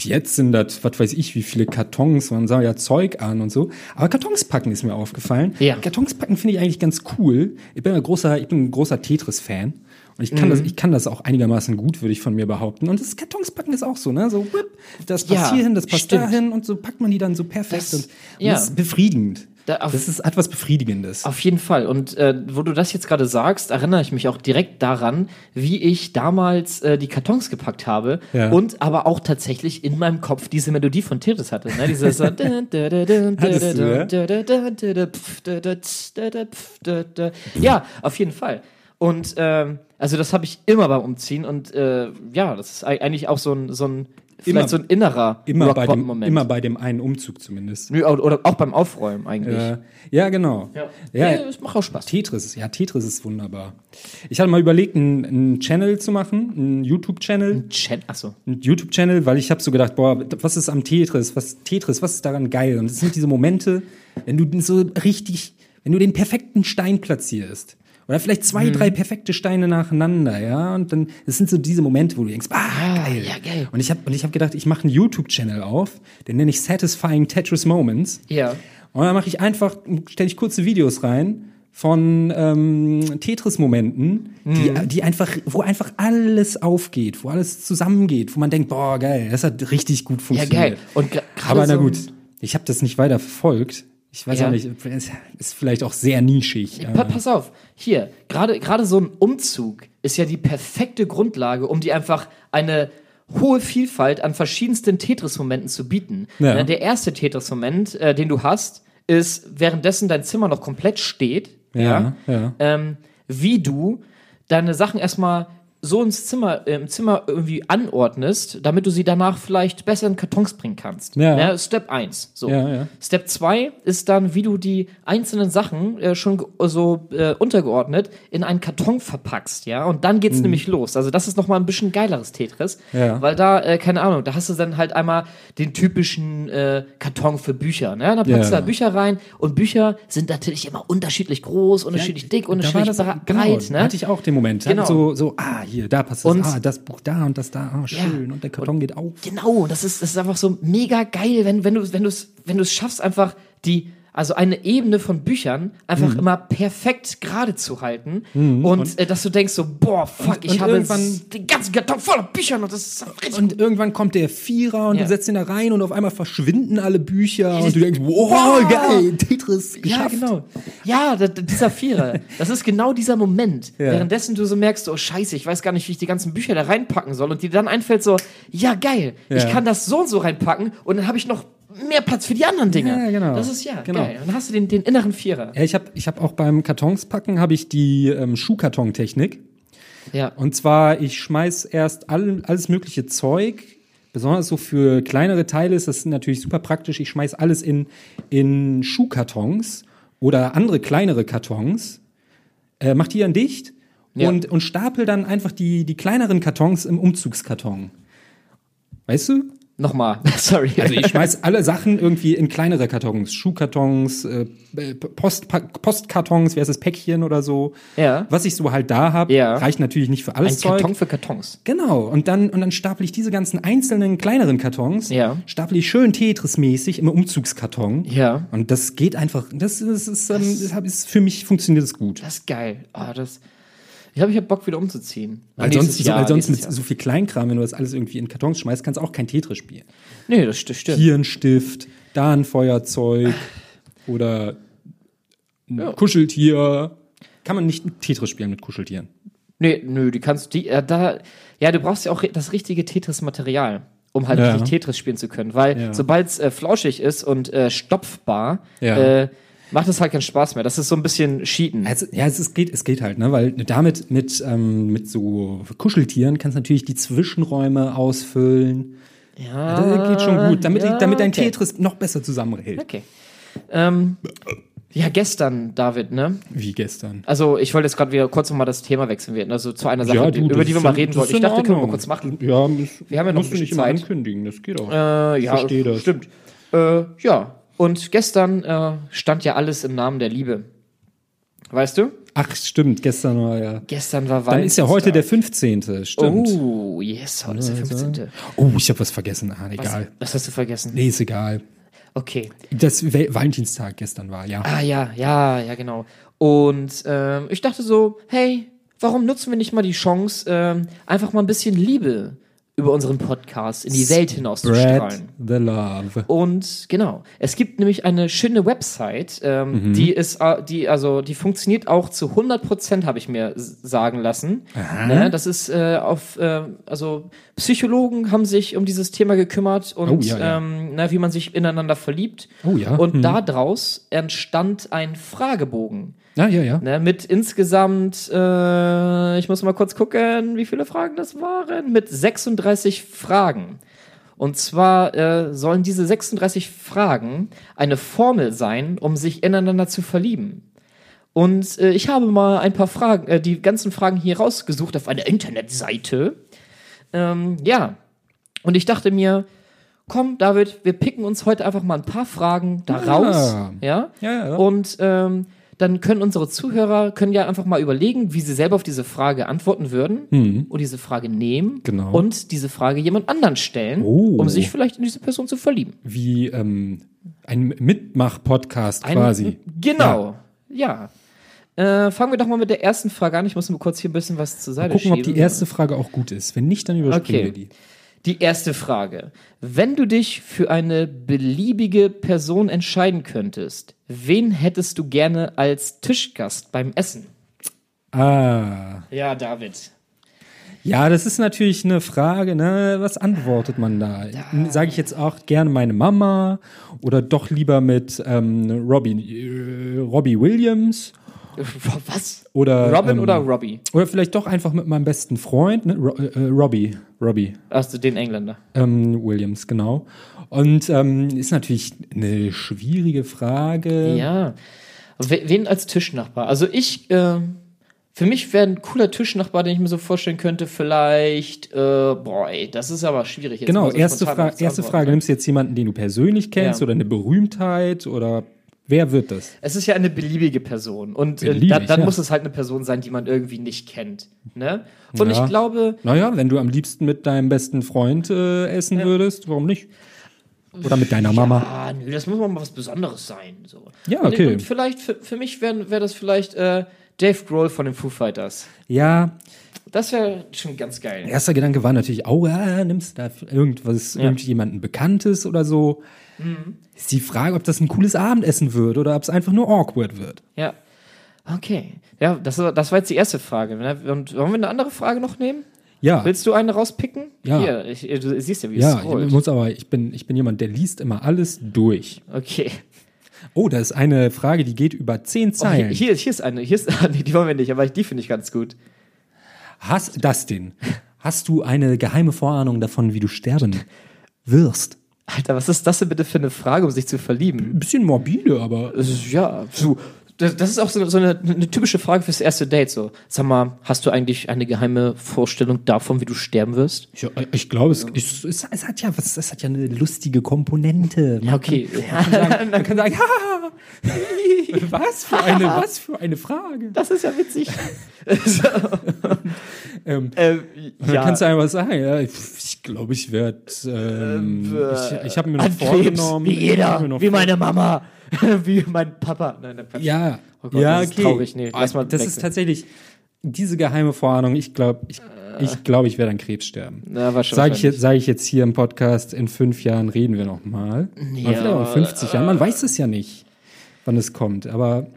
Jetzt sind das, was weiß ich, wie viele Kartons, man sah ja Zeug an und so. Aber Kartons packen ist mir aufgefallen. Ja. Kartons packen finde ich eigentlich ganz cool. Ich bin ein großer, ich bin ein großer Tetris-Fan. Und ich kann das, ich kann das auch einigermaßen gut, würde ich von mir behaupten. Und das Kartonspacken ist auch so, ne? So, whip, das passt Ja, hierhin, das passt stimmt. dahin und so packt man die dann so perfekt. Das- und, und ja. das ist befriedigend. Da das ist etwas Befriedigendes. Auf jeden Fall. Und äh, wo du das jetzt gerade sagst, erinnere ich mich auch direkt daran, wie ich damals äh, die Kartons gepackt habe Ja. und aber auch tatsächlich in meinem Kopf diese Melodie von Tetris hatte. Ne? Dieses so Ja, auf jeden Fall. Und ähm, also das habe ich immer beim Umziehen und äh, ja, das ist ei- eigentlich auch so ein, so ein vielleicht Immer- so ein innerer Immer bei, dem, Rockbottom-Moment. immer bei dem einen Umzug zumindest. Nö, Oder auch beim Aufräumen eigentlich. Äh, ja, genau. ja. Ja, ja, das macht auch Spaß. Tetris, ja, Tetris ist wunderbar. Ich hatte mal überlegt, einen, einen Channel zu machen, einen YouTube-Channel. Chat, achso. einen YouTube-Channel, weil ich habe so gedacht, boah, was ist am Tetris, was Tetris, was ist daran geil? Und das sind diese Momente, wenn du so richtig, wenn du den perfekten Stein platzierst. Oder vielleicht zwei, Mhm. drei perfekte Steine nacheinander, ja. Und dann, das sind so diese Momente, wo du denkst, ah, geil. ja, geil. Und ich habe und ich habe gedacht, ich mache einen YouTube-Channel auf, den nenne ich Satisfying Tetris Moments. Ja. Und dann mache ich einfach, stelle ich kurze Videos rein von ähm, Tetris-Momenten, die, die einfach, wo einfach alles aufgeht, wo alles zusammengeht, wo man denkt, boah, geil, das hat richtig gut Ja, funktioniert. geil. Und Aber na gut, ich habe das nicht weiter verfolgt. Ich weiß Ja. auch nicht, es ist vielleicht auch sehr nischig. Pa pass auf, hier, gerade gerade so ein Umzug ist ja die perfekte Grundlage, um dir einfach eine hohe Vielfalt an verschiedensten Tetris-Momenten zu bieten. Ja. Äh, Der erste Tetris-Moment, äh, den du hast, ist, währenddessen dein Zimmer noch komplett steht, Ja, ja. Ähm, wie du deine Sachen erstmal so ins Zimmer, äh, im Zimmer irgendwie anordnest, damit du sie danach vielleicht besser in Kartons bringen kannst. Ja. Ne? Step 1. So. Ja, ja. Step 2 ist dann, wie du die einzelnen Sachen äh, schon so äh, untergeordnet in einen Karton verpackst, ja. Und dann geht's nämlich los. Also das ist nochmal ein bisschen geileres Tetris. Mhm. Ja. Weil da, äh, keine Ahnung, da hast du dann halt einmal den typischen äh, Karton für Bücher, ne? Da packst Ja. du da Bücher rein und Bücher sind natürlich immer unterschiedlich groß, unterschiedlich dick, unterschiedlich bra- genau, breit, ne? hatte ich auch den Moment. Genau. So, so, ah, hier, da passt das, Und- ah, das Buch da und das da, ah, schön. Und der Karton geht auf. Genau, das ist, das ist einfach so mega geil, wenn, wenn du wenn es wenn du es schaffst, einfach die, also eine Ebene von Büchern einfach immer perfekt gerade zu halten und, äh, dass du denkst so, boah, fuck, ich und habe irgendwann- den ganzen Karton voller Büchern und das ist richtig Und irgendwann kommt der Vierer und Ja. du setzt ihn da rein und auf einmal verschwinden alle Bücher und du denkst, wow, Wow. geil, Tetris Ja, geschafft. genau. Ja, da, dieser Vierer. Das ist genau dieser Moment. Ja. Währenddessen du so merkst, oh scheiße, ich weiß gar nicht, wie ich die ganzen Bücher da reinpacken soll. Und dir dann einfällt so, ja geil, ich Ja. kann das so und so reinpacken und dann habe ich noch mehr Platz für die anderen Dinge. Ja, genau. Das ist ja Genau. geil. Dann hast du den, den inneren Vierer. Ja, ich habe ich hab auch beim Kartonspacken habe ich die ähm, Schuhkartontechnik. Ja. Und zwar, ich schmeiß erst all, alles mögliche Zeug, besonders so für kleinere Teile ist das natürlich super praktisch. Ich schmeiß alles in, in Schuhkartons oder andere kleinere Kartons, äh, mach die dann dicht Ja. und, und stapel dann einfach die, die kleineren Kartons im Umzugskarton. Weißt du? Nochmal, [LAUGHS] sorry. Also ich schmeiß alle Sachen irgendwie in kleinere Kartons, Schuhkartons, äh, Post, Postkartons, wie heißt das, Päckchen oder so. Ja. Was ich so halt da habe, Ja. reicht natürlich nicht für alles Ein Zeug. Karton für Kartons. Genau, und dann, und dann stapel ich diese ganzen einzelnen kleineren Kartons, Ja. stapel ich schön Tetris-mäßig im Umzugskarton. Ja. Und das geht einfach, das, das ist, ähm, das ist, für mich funktioniert es gut. Das ist geil. Ah, das. Ich glaube, ich habe Bock wieder umzuziehen. Weil sonst, Jahr, weil sonst mit nächstes so viel Kleinkram, wenn du das alles irgendwie in Kartons schmeißt, kannst du auch kein Tetris spielen. Jahr. Nee, das st- stimmt. Hier ein Stift, da ein Feuerzeug oder ein Ja. Kuscheltier. Kann man nicht Tetris spielen mit Kuscheltieren. Nee, nö, die kannst die äh, da ja, du brauchst ja auch das richtige Tetris Material. um halt Ja. richtig Tetris spielen zu können. Weil Ja. sobald es äh, flauschig ist und äh, stopfbar, Ja. äh, macht es halt keinen Spaß mehr. Das ist so ein bisschen Cheaten. Also, ja, es, es, geht, es geht halt, ne? Weil damit mit, ähm, mit so Kuscheltieren kannst du natürlich die Zwischenräume ausfüllen. ja, Das geht schon gut, damit, ja, damit dein okay. Tetris noch besser zusammenhält. Okay. Ähm, ja, gestern, David, ne? Wie gestern. Also ich wollte jetzt gerade wieder kurz nochmal das Thema wechseln werden. Also zu einer Sache, die, das über die wir ist mal reden wollten. ist Ich dachte, können wir mal kurz machen. Ja, Wir haben ja noch musst ein du nicht bisschen immer Zeit. ankündigen, das geht auch. Äh, ja, verstehe das. stimmt. Äh, ja, und gestern äh, stand ja alles im Namen der Liebe. Weißt du? Ach, stimmt, gestern war ja. Gestern war Dann ist ja heute der Valentinstag. 15. Stimmt. Oh, yes, heute ist der 15. Oh, ich habe was vergessen. Ah, Was, egal. was hast du vergessen? Nee, ist egal. Okay. Das Valentinstag gestern war, ja. Ah ja, ja, ja, genau. Und ähm, ich dachte so, hey, warum nutzen wir nicht mal die Chance, ähm, einfach mal ein bisschen Liebe über unseren Podcast in die Welt Spread hinauszustrahlen? the love. Und genau, es gibt nämlich eine schöne Website, ähm, Mhm. die ist, äh, die also, die funktioniert auch zu 100 Prozent, habe ich mir sagen lassen. Ne, das ist äh, auf, äh, also Psychologen haben sich um dieses Thema gekümmert und Oh, ja, ja. Ähm, na, wie man sich ineinander verliebt. Oh, ja. Und Mhm. daraus entstand ein Fragebogen. Ja, ja, ja. Ne, mit insgesamt, äh, ich muss mal kurz gucken, wie viele Fragen das waren. Mit 36 Fragen. Und zwar äh, sollen diese 36 Fragen eine Formel sein, um sich ineinander zu verlieben. Und äh, ich habe mal ein paar Fragen, äh, die ganzen Fragen hier rausgesucht auf einer Internetseite. Ähm, ja. Und ich dachte mir, komm, David, wir picken uns heute einfach mal ein paar Fragen da Ah. raus. Ja. Ja, ja. Und ähm, dann können unsere Zuhörer können ja einfach mal überlegen, wie sie selber auf diese Frage antworten würden und diese Frage nehmen Genau. und diese Frage jemand anderen stellen, Oh. um sich vielleicht in diese Person zu verlieben. Wie ähm, ein Mitmach-Podcast quasi. Genau, ja. Äh, fangen wir doch mal mit der ersten Frage an. Ich muss nur kurz hier ein bisschen was zur Seite Gucken, ob die erste Frage auch gut ist. Wenn nicht, dann überspringen Okay. wir die. Die erste Frage. Wenn du dich für eine beliebige Person entscheiden könntest, wen hättest du gerne als Tischgast beim Essen? Ah. Ja, David. Ja, das ist natürlich eine Frage, ne? Was antwortet man da? Sage ich jetzt auch gerne meine Mama oder doch lieber mit ähm, Robbie, äh, Robbie Williams [LAUGHS] Was? oder Robin ähm, oder Robbie? oder vielleicht doch einfach mit meinem besten Freund, ne? Ro äh, Robbie, Robbie Hast du den Engländer? ähm, Williams, genau. Und ähm, ist natürlich eine schwierige Frage. Ja. We- Wen als Tischnachbar? Also ich, ähm, für mich wäre ein cooler Tischnachbar, den ich mir so vorstellen könnte, vielleicht, äh, boah, ey, das ist aber schwierig. Jetzt Genau, so erste, Fra erste Frage. ne? Nimmst du jetzt jemanden, den du persönlich kennst Ja. oder eine Berühmtheit oder wer wird das? Es ist ja eine beliebige Person. Und äh, Beliebig, dann, dann ja. muss es halt eine Person sein, die man irgendwie nicht kennt. Ne? Und Ja. ich glaube, Naja, wenn du am liebsten mit deinem besten Freund äh, essen würdest, warum nicht? Oder mit deiner Mama. ah, nö, das muss mal was Besonderes sein. So. Ja, Und- okay. Und vielleicht, für, für mich wäre wär das vielleicht äh, Dave Grohl von den Foo Fighters. Ja, Das wäre schon ganz geil. erster Gedanke war natürlich, oh, ja, nimmst du da irgendwas, Ja. irgendjemanden Bekanntes oder so. Ist die Frage, ob das ein cooles Abendessen wird oder ob es einfach nur awkward wird. Ja. Okay. Ja, das, war- das war jetzt die erste Frage. ne? Und wollen wir eine andere Frage noch nehmen? Ja, Willst du eine rauspicken? Ja. Hier, ich, du siehst ja, wie es ja, scrollt. ich muss aber, ich bin, ich bin jemand, der liest immer alles durch. Okay. Oh, da ist eine Frage, die geht über zehn Oh, hier, Zeilen. hier, hier ist eine. Hier ist, [LAUGHS] nee, die wollen wir nicht, aber die finde ich ganz gut. Hast, Dustin, hast du eine geheime Vorahnung davon, wie du sterben wirst? Alter, was ist das denn bitte für eine Frage, um sich zu verlieben? Bisschen morbide, aber Das ist, ja, so, das, das ist auch so, so eine, eine typische Frage fürs erste Date. So, sag mal, hast du eigentlich eine geheime Vorstellung davon, wie du sterben wirst? ich, ich glaube, es, es, es, es hat ja was, es hat ja eine lustige Komponente. Man Ja, okay. kann sagen, man kann sagen, [LAUGHS] [LAUGHS] was für eine, was für eine Frage. Das ist ja witzig. [LAUGHS] Ähm, ähm, Dann ja, kannst du einfach sagen, ja, ich glaube, ich werde, ähm, ich, ich habe mir noch an Krebs, vorgenommen, wie ich jeder, wie meine Mama, [LAUGHS] wie mein Papa. Nein, nein, Quatsch. Ja, Oh Gott, ja, das ist okay. traurig. Nee, lass mal das wechseln. ist tatsächlich diese geheime Vorahnung. Ich glaube, ich, ich, glaube, ich werde an Krebs sterben. Na, wahrscheinlich. Sage ich, jetzt- sag ich jetzt hier im Podcast, in fünf Jahren reden wir noch mal. Ja, Oder vielleicht auch in 50 Jahren. Man weiß es ja nicht, wann es kommt. Aber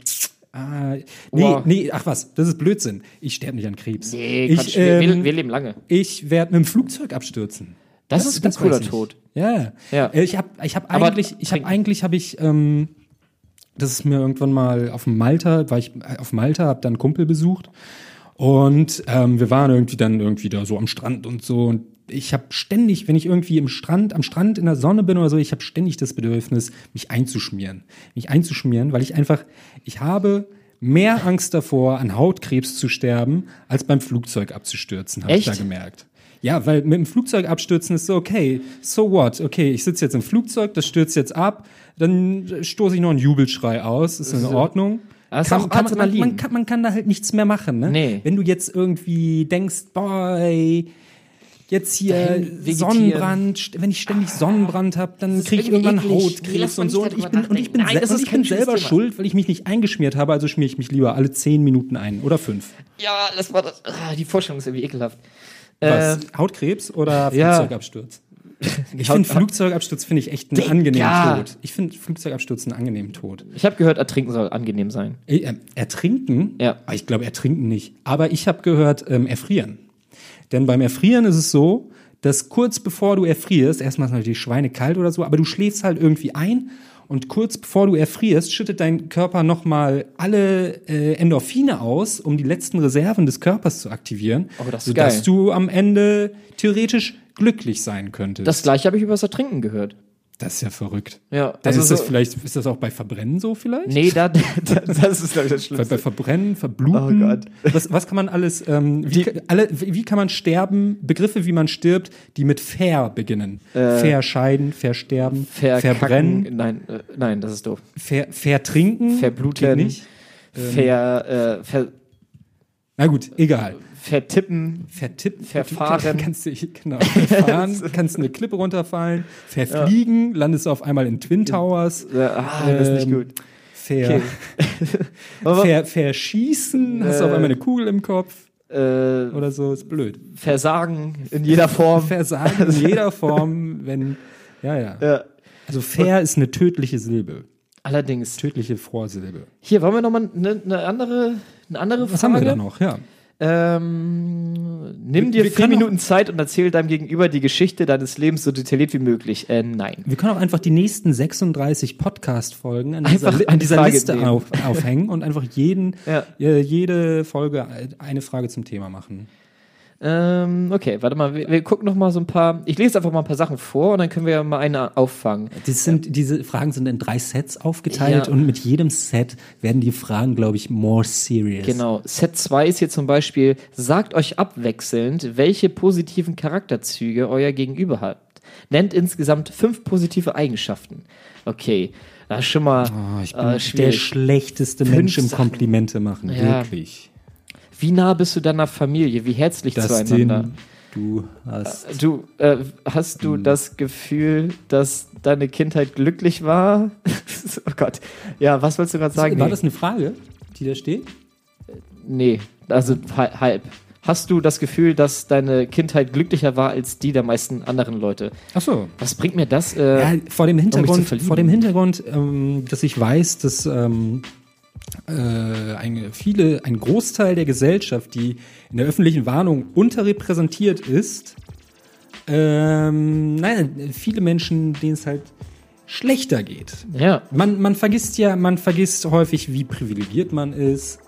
ah, nee, Boah. nee, ach was, das ist Blödsinn. Ich sterbe nicht an Krebs. Nee, Quatsch, ich wir, wir, ähm, wir leben lange. ich werde mit dem Flugzeug abstürzen. Das, ist ein cooler weiß ich. Tod. Ja, Ja. Äh, Ich habe, ich habe Aber eigentlich, ich habe trinken. eigentlich, habe ich, ähm, das ist mir irgendwann mal auf Malta, war ich auf Malta, habe dann einen Kumpel besucht. Und ähm, wir waren irgendwie dann irgendwie da so am Strand und so. Und ich habe ständig, wenn ich irgendwie im Strand, am Strand in der Sonne bin oder so, ich habe ständig das Bedürfnis, mich einzuschmieren, mich einzuschmieren, weil ich einfach, ich habe mehr Angst davor, an Hautkrebs zu sterben, als beim Flugzeug abzustürzen, habe ich da gemerkt. Ja, weil mit dem Flugzeug abstürzen ist so, okay, so what? Okay, ich sitze jetzt im Flugzeug, das stürzt jetzt ab, dann stoße ich noch einen Jubelschrei aus, ist in Ordnung. Das Kann, kann, man, man, man, kann, man kann da halt nichts mehr machen, ne? Nee. Wenn du jetzt irgendwie denkst, boah, ey, jetzt hier. Sonnenbrand, wenn ich ständig Sonnenbrand habe, dann kriege ich irgendwann Hautkrebs und so. Und ich bin, und ich bin. Nein, sel- und ist ich bin selber Thema. schuld, weil ich mich nicht eingeschmiert habe, also schmiere ich mich lieber alle zehn Minuten ein oder fünf. Ja, das war das. Ah, die Vorstellung ist irgendwie ekelhaft. Was? Äh, Hautkrebs oder ja. [LAUGHS] Ich finde Flugzeugabsturz finde ich echt einen angenehmen Digga. Tod. Ich finde Flugzeugabsturz einen angenehmen Tod. ich habe gehört, ertrinken soll angenehm sein. Äh, äh, ertrinken? Ja. Ah, Ich glaube, ertrinken nicht. Aber ich habe gehört, ähm, erfrieren. Denn beim Erfrieren ist es so, dass kurz bevor du erfrierst, erstmal ist natürlich Schweine kalt oder so, aber du schläfst halt irgendwie ein und kurz bevor du erfrierst, schüttet dein Körper nochmal alle äh, Endorphine aus, um die letzten Reserven des Körpers zu aktivieren, Oh, das sodass geil. du am Ende theoretisch glücklich sein könntest. Das gleiche habe ich über das Ertrinken gehört. Das ist ja verrückt. Ja, Dann also ist das so- vielleicht, ist das auch bei Verbrennen so vielleicht? Nee, da, [LAUGHS] da, das ist, glaube ich, das Schlimmste. bei Verbrennen, Verbluten. Oh Gott. Was, was kann man alles, ähm, wie, alle, wie kann man sterben, Begriffe, wie man stirbt, die mit ver beginnen? Verscheiden, versterben, Verkacken. verbrennen, Nein, äh, nein, das ist doof. ver, vertrinken. Verbluten. Geht nicht. Ver, äh, ver, Na gut, egal. vertippen. Vertippen. Verfahren. Kannst du, genau, verfahren, [LAUGHS] kannst eine Klippe runterfallen. Verfliegen, landest auf einmal in Twin Towers. Äh, ah, das ist nicht Ähm, gut. Ver, Okay. [LAUGHS] Ver, verschießen, hast du auf Äh, einmal eine Kugel im Kopf äh, oder so, ist blöd. Versagen in jeder Form. [LAUGHS] Versagen in jeder Form, wenn, ja, ja. Ja. Also fair ist eine tödliche Silbe. Allerdings. Tödliche Vorsilbe. Hier, wollen wir nochmal eine ne andere, eine andere Was Frage? haben wir da noch? Ja. Ähm, nimm dir Wir vier Minuten Zeit und erzähl deinem Gegenüber die Geschichte deines Lebens so detailliert wie möglich. Äh, nein. Wir können auch einfach die nächsten 36 Podcast-Folgen an dieser, Einfach eine an dieser Frage Liste auf, aufhängen und einfach jeden, [LAUGHS] Ja. äh, jede Folge eine Frage zum Thema machen. Ähm, okay, warte mal, wir, wir gucken noch mal so ein paar. Ich lese einfach mal ein paar Sachen vor und dann können wir ja mal eine auffangen. Das sind, diese Fragen sind in drei Sets aufgeteilt Ja. und mit jedem Set werden die Fragen, glaube ich, more serious. Genau. Set 2 ist hier zum Beispiel, sagt euch abwechselnd, welche positiven Charakterzüge euer Gegenüber hat. Nennt insgesamt fünf positive Eigenschaften. Okay, das ist schon mal Oh, ich bin äh, der schlechteste Mensch im. Komplimente machen, Ja. wirklich. Wie nah bist du deiner Familie? Wie herzlich zueinander? Dustin, du hast Du, äh, hast du das Gefühl, dass deine Kindheit glücklich war? [LAUGHS] oh Gott. Ja, was wolltest du gerade sagen? War Nee. das eine Frage, die da steht? nee, also hal- halb. Hast du das Gefühl, dass deine Kindheit glücklicher war als die der meisten anderen Leute? Ach so. Was bringt mir das? Äh, Ja, vor dem zu Hintergrund, verlieben. vor dem Hintergrund, ähm, dass ich weiß, dass ähm, äh, eine, viele, ein Großteil der Gesellschaft, die in der öffentlichen Warnung unterrepräsentiert ist, ähm, nein, viele Menschen, denen es halt schlechter geht. ja, Man, man vergisst ja, man vergisst häufig, wie privilegiert man ist.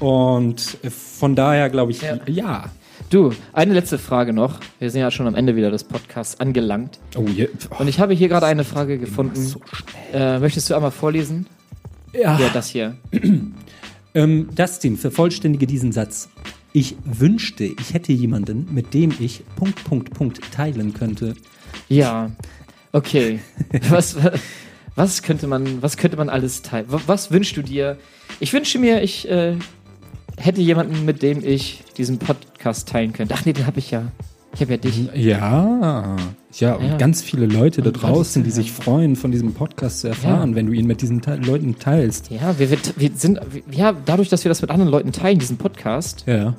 Und von daher glaube ich, Ja. ja. du, eine letzte Frage noch. Wir sind ja schon am Ende wieder des Podcasts angelangt. Oh, je, oh, Und ich habe hier gerade eine Frage gefunden. so. Äh, möchtest du einmal vorlesen? Ja. Ja, das hier. [CLEARS THROAT] Ähm, Dustin, vervollständige diesen Satz. Ich wünschte, ich hätte jemanden, mit dem ich Punkt, Punkt, Punkt teilen könnte. Ja, okay. [LAUGHS] Was, was könnte man, was könnte man alles teilen? Was, wünschst du dir? Ich wünsche mir, ich äh, hätte jemanden, mit dem ich diesen Podcast teilen könnte. Ach nee, den habe ich ja. Ich habe ja dich. Ja, ja, und Ja. ganz viele Leute da draußen, die sich freuen, von diesem Podcast zu erfahren, Ja. wenn du ihn mit diesen Te Leuten teilst. Ja, wir, wir, wir sind, wir, ja, dadurch, dass wir das mit anderen Leuten teilen, diesen Podcast, Ja.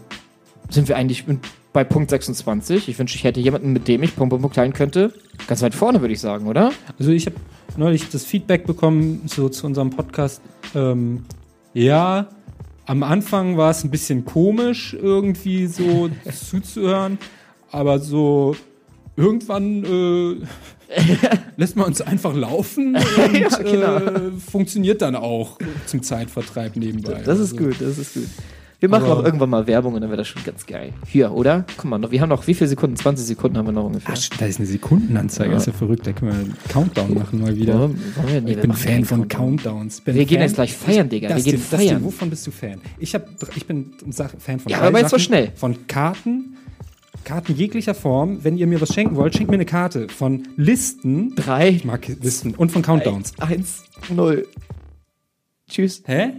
sind wir eigentlich bei Punkt 26. Ich wünsche, ich hätte jemanden, mit dem ich Punkt, Punkt, Punkt teilen könnte. Ganz weit vorne, würde ich sagen, oder? Also ich habe neulich das Feedback bekommen so zu unserem Podcast. Ähm, ja, am Anfang war es ein bisschen komisch, irgendwie so [LAUGHS] zuzuhören, aber so irgendwann äh, [LAUGHS] lässt man uns einfach laufen [LAUGHS] und Ja, genau. äh, funktioniert dann auch zum Zeitvertreib nebenbei. Das ist Also, gut, das ist gut. Wir machen Aber- auch irgendwann mal Werbung und dann wäre das schon ganz geil. Hier, oder? Guck mal, noch, wir haben noch, wie viele Sekunden? 20 Sekunden haben wir noch ungefähr. Ach, da ist eine Sekundenanzeige, das ist ja verrückt. Da können wir einen Countdown machen mal wieder. Ja, wollen wir- nee, ich wir bin Fan von Countdown. Countdowns. Wir gehen Fan- jetzt gleich feiern, Digga. Wir Dustin, gehen feiern. wovon bist du Fan? Ich, hab, ich bin Fan von Ja, aber jetzt so schnell. Von Karten, Karten jeglicher Form. Wenn ihr mir was schenken wollt, schenkt mir eine Karte. Von Listen. Drei, Ich mag Listen. Und von Countdowns. eins, null. Tschüss. Hä?